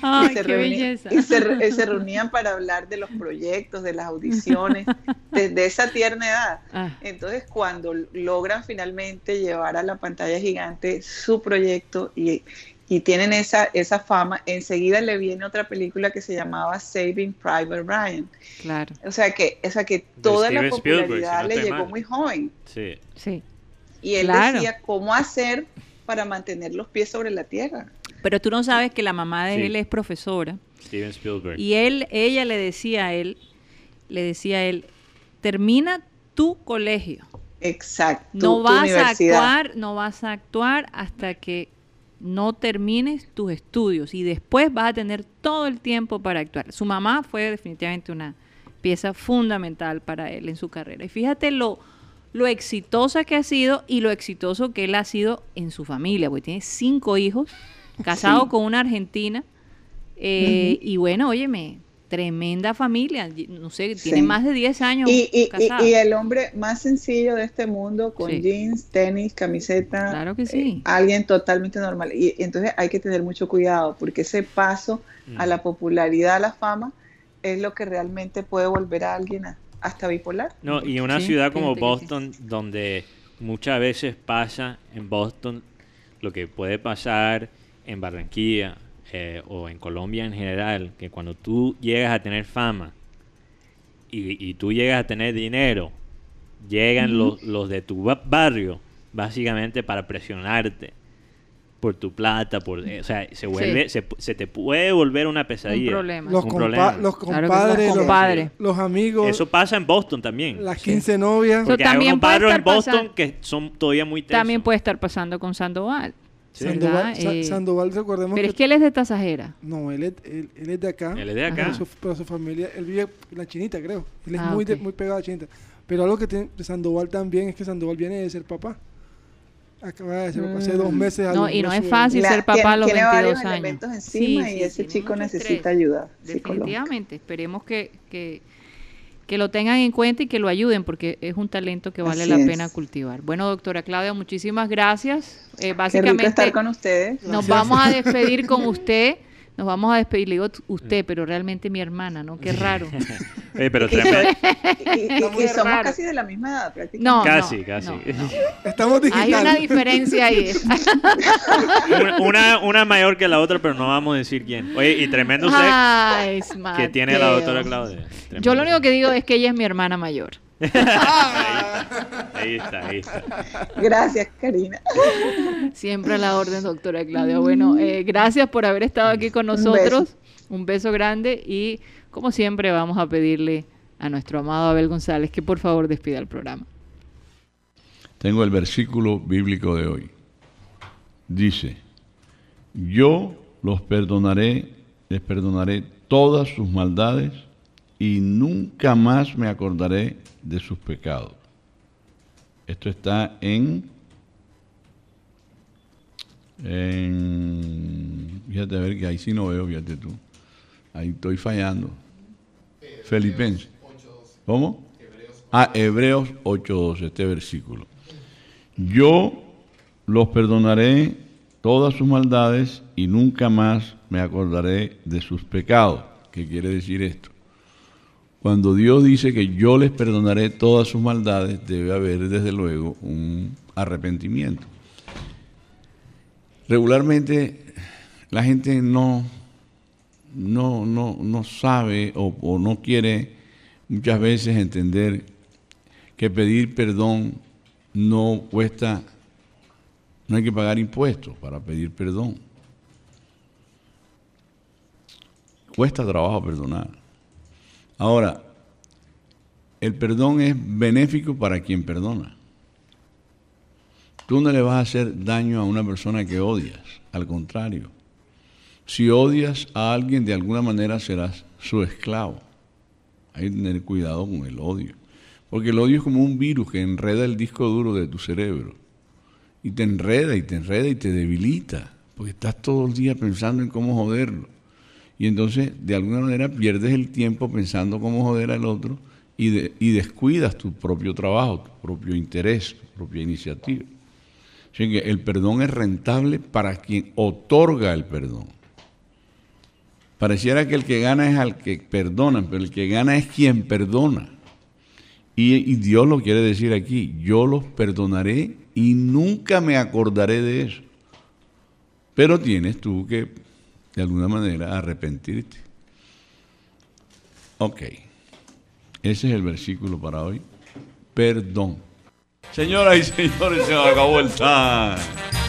Ay, y se, qué reuni- belleza. y se re- y se reunían para hablar de los proyectos, de las audiciones, desde esa tierna edad. Ah, Entonces, cuando logran finalmente llevar a la pantalla gigante su proyecto y, y tienen esa, esa fama, enseguida le viene otra película que se llamaba Saving Private Ryan. claro, O sea que, o sea que toda la popularidad si no le llegó mal. muy joven. Sí. sí. Y él Claro. decía cómo hacer para mantener los pies sobre la tierra. Pero tú no sabes que la mamá de Sí. él es profesora. Steven Spielberg. Y él, ella le decía a él, le decía a él, termina tu colegio. Exacto. No tu- vas a actuar, no vas a actuar hasta que no termines tus estudios y después vas a tener todo el tiempo para actuar. Su mamá fue definitivamente una pieza fundamental para él en su carrera. Y fíjate lo, lo exitosa que ha sido y lo exitoso que él ha sido en su familia, porque tiene cinco hijos, casado Sí. con una argentina. eh, Y bueno, óyeme, tremenda familia. No sé, tiene Sí. más de 10 años Y, y- y- casado. y el hombre más sencillo de este mundo, con Sí. jeans, tenis, camiseta. Claro que eh, alguien totalmente normal. Y, y entonces hay que tener mucho cuidado, porque ese paso Mm. a la popularidad, a la fama, es lo que realmente puede volver a alguien a- hasta bipolar. No, y una Sí, ciudad como. Boston, donde muchas veces pasa en Boston lo que puede pasar en Barranquilla eh, o en Colombia en general, que cuando tú llegas a tener fama y, y tú llegas a tener dinero, llegan los, los de tu ba- barrio básicamente para presionarte por tu plata, por, eh, o sea, se vuelve, se, se te puede volver una pesadilla. problema. Los, Un compa- problema. los Claro compadres, los los, compadres. los amigos, Eso pasa en Boston también. las 15 novias. Eso Porque hay también unos puede barrios estar en Boston pasando- que son todavía muy tesos. También puede estar pasando con Sandoval. Sí. Sandoval, Sa- Eh, Sandoval, recordemos pero que... es que él es de Tasajera. No, él es, él, él es de acá. Él es de acá. Pero su, pero su familia, él vive en la chinita, creo. Él es Ah, muy, de- muy pegado a la chinita. Pero algo que tiene de Sandoval también es que Sandoval viene de ser papá. Acaba de ser papá hace dos meses. No, y no es fácil La- ser papá tiene- a los tiene 22 varios años. elementos encima y ese chico necesita estrés. ayuda psicológica. Definitivamente. Esperemos que, que, que lo tengan en cuenta y que lo ayuden porque es un talento que vale Así la es. pena cultivar. Bueno, doctora Claudia, muchísimas gracias. Eh, Qué rico básicamente estar con ustedes. nos vamos a despedir con usted. Nos vamos a despedir, le digo usted, pero realmente mi hermana, ¿no? Qué raro. Eh, pero Y, tremendo- y- y- y Muy somos raro. casi de la misma edad prácticamente. No, Casi, no, casi. no, no. Estamos Hay una digitales. diferencia ahí. una, una, mayor que la otra, pero no vamos a decir quién. Oye, y tremendo sex Ay, que tiene la doctora Claudia. Yo lo único que digo es que ella es mi hermana mayor. Ahí está, ahí está. Gracias, Karina. Siempre a la orden, doctora Claudia. Bueno, eh, gracias por haber estado aquí con Un nosotros. Un beso grande y como siempre vamos a pedirle a nuestro amado Abel González que por favor despida el programa. Tengo el versículo bíblico de hoy. Dice, yo los perdonaré, les perdonaré todas sus maldades y nunca más me acordaré de sus pecados. Esto está en, fíjate a ver que ahí sí no veo, fíjate tú. Ahí estoy fallando. Filipenses. ¿Cómo? Ah, Hebreos 8:12, este versículo. Yo los perdonaré todas sus maldades y nunca más me acordaré de sus pecados. ¿Qué quiere decir esto? Cuando Dios dice que yo les perdonaré todas sus maldades, debe haber desde luego un arrepentimiento. Regularmente la gente no, no, no, no sabe o, o no quiere muchas veces entender que pedir perdón no cuesta, no hay que pagar impuestos para pedir perdón. Cuesta trabajo perdonar. Ahora, el perdón es benéfico para quien perdona. Tú no le vas a hacer daño a una persona que odias, al contrario. Si odias a alguien, de alguna manera serás su esclavo. Hay que tener cuidado con el odio. Porque el odio es como un virus que enreda el disco duro de tu cerebro. Y te enreda y te enreda y te debilita. Porque estás todo el día pensando en cómo joderlo. Y entonces, de alguna manera, pierdes el tiempo pensando cómo joder al otro y, y descuidas tu propio trabajo, tu propio interés, tu propia iniciativa. Así que el perdón es rentable para quien otorga el perdón. Pareciera que el que gana es al que perdona, pero el que gana es quien perdona. Y, y Dios lo quiere decir aquí, yo los perdonaré y nunca me acordaré de eso. Pero tienes tú que, de alguna manera, arrepentirte. Ok, ese es el versículo para hoy. Perdón. Señoras y señores, se acabó el time.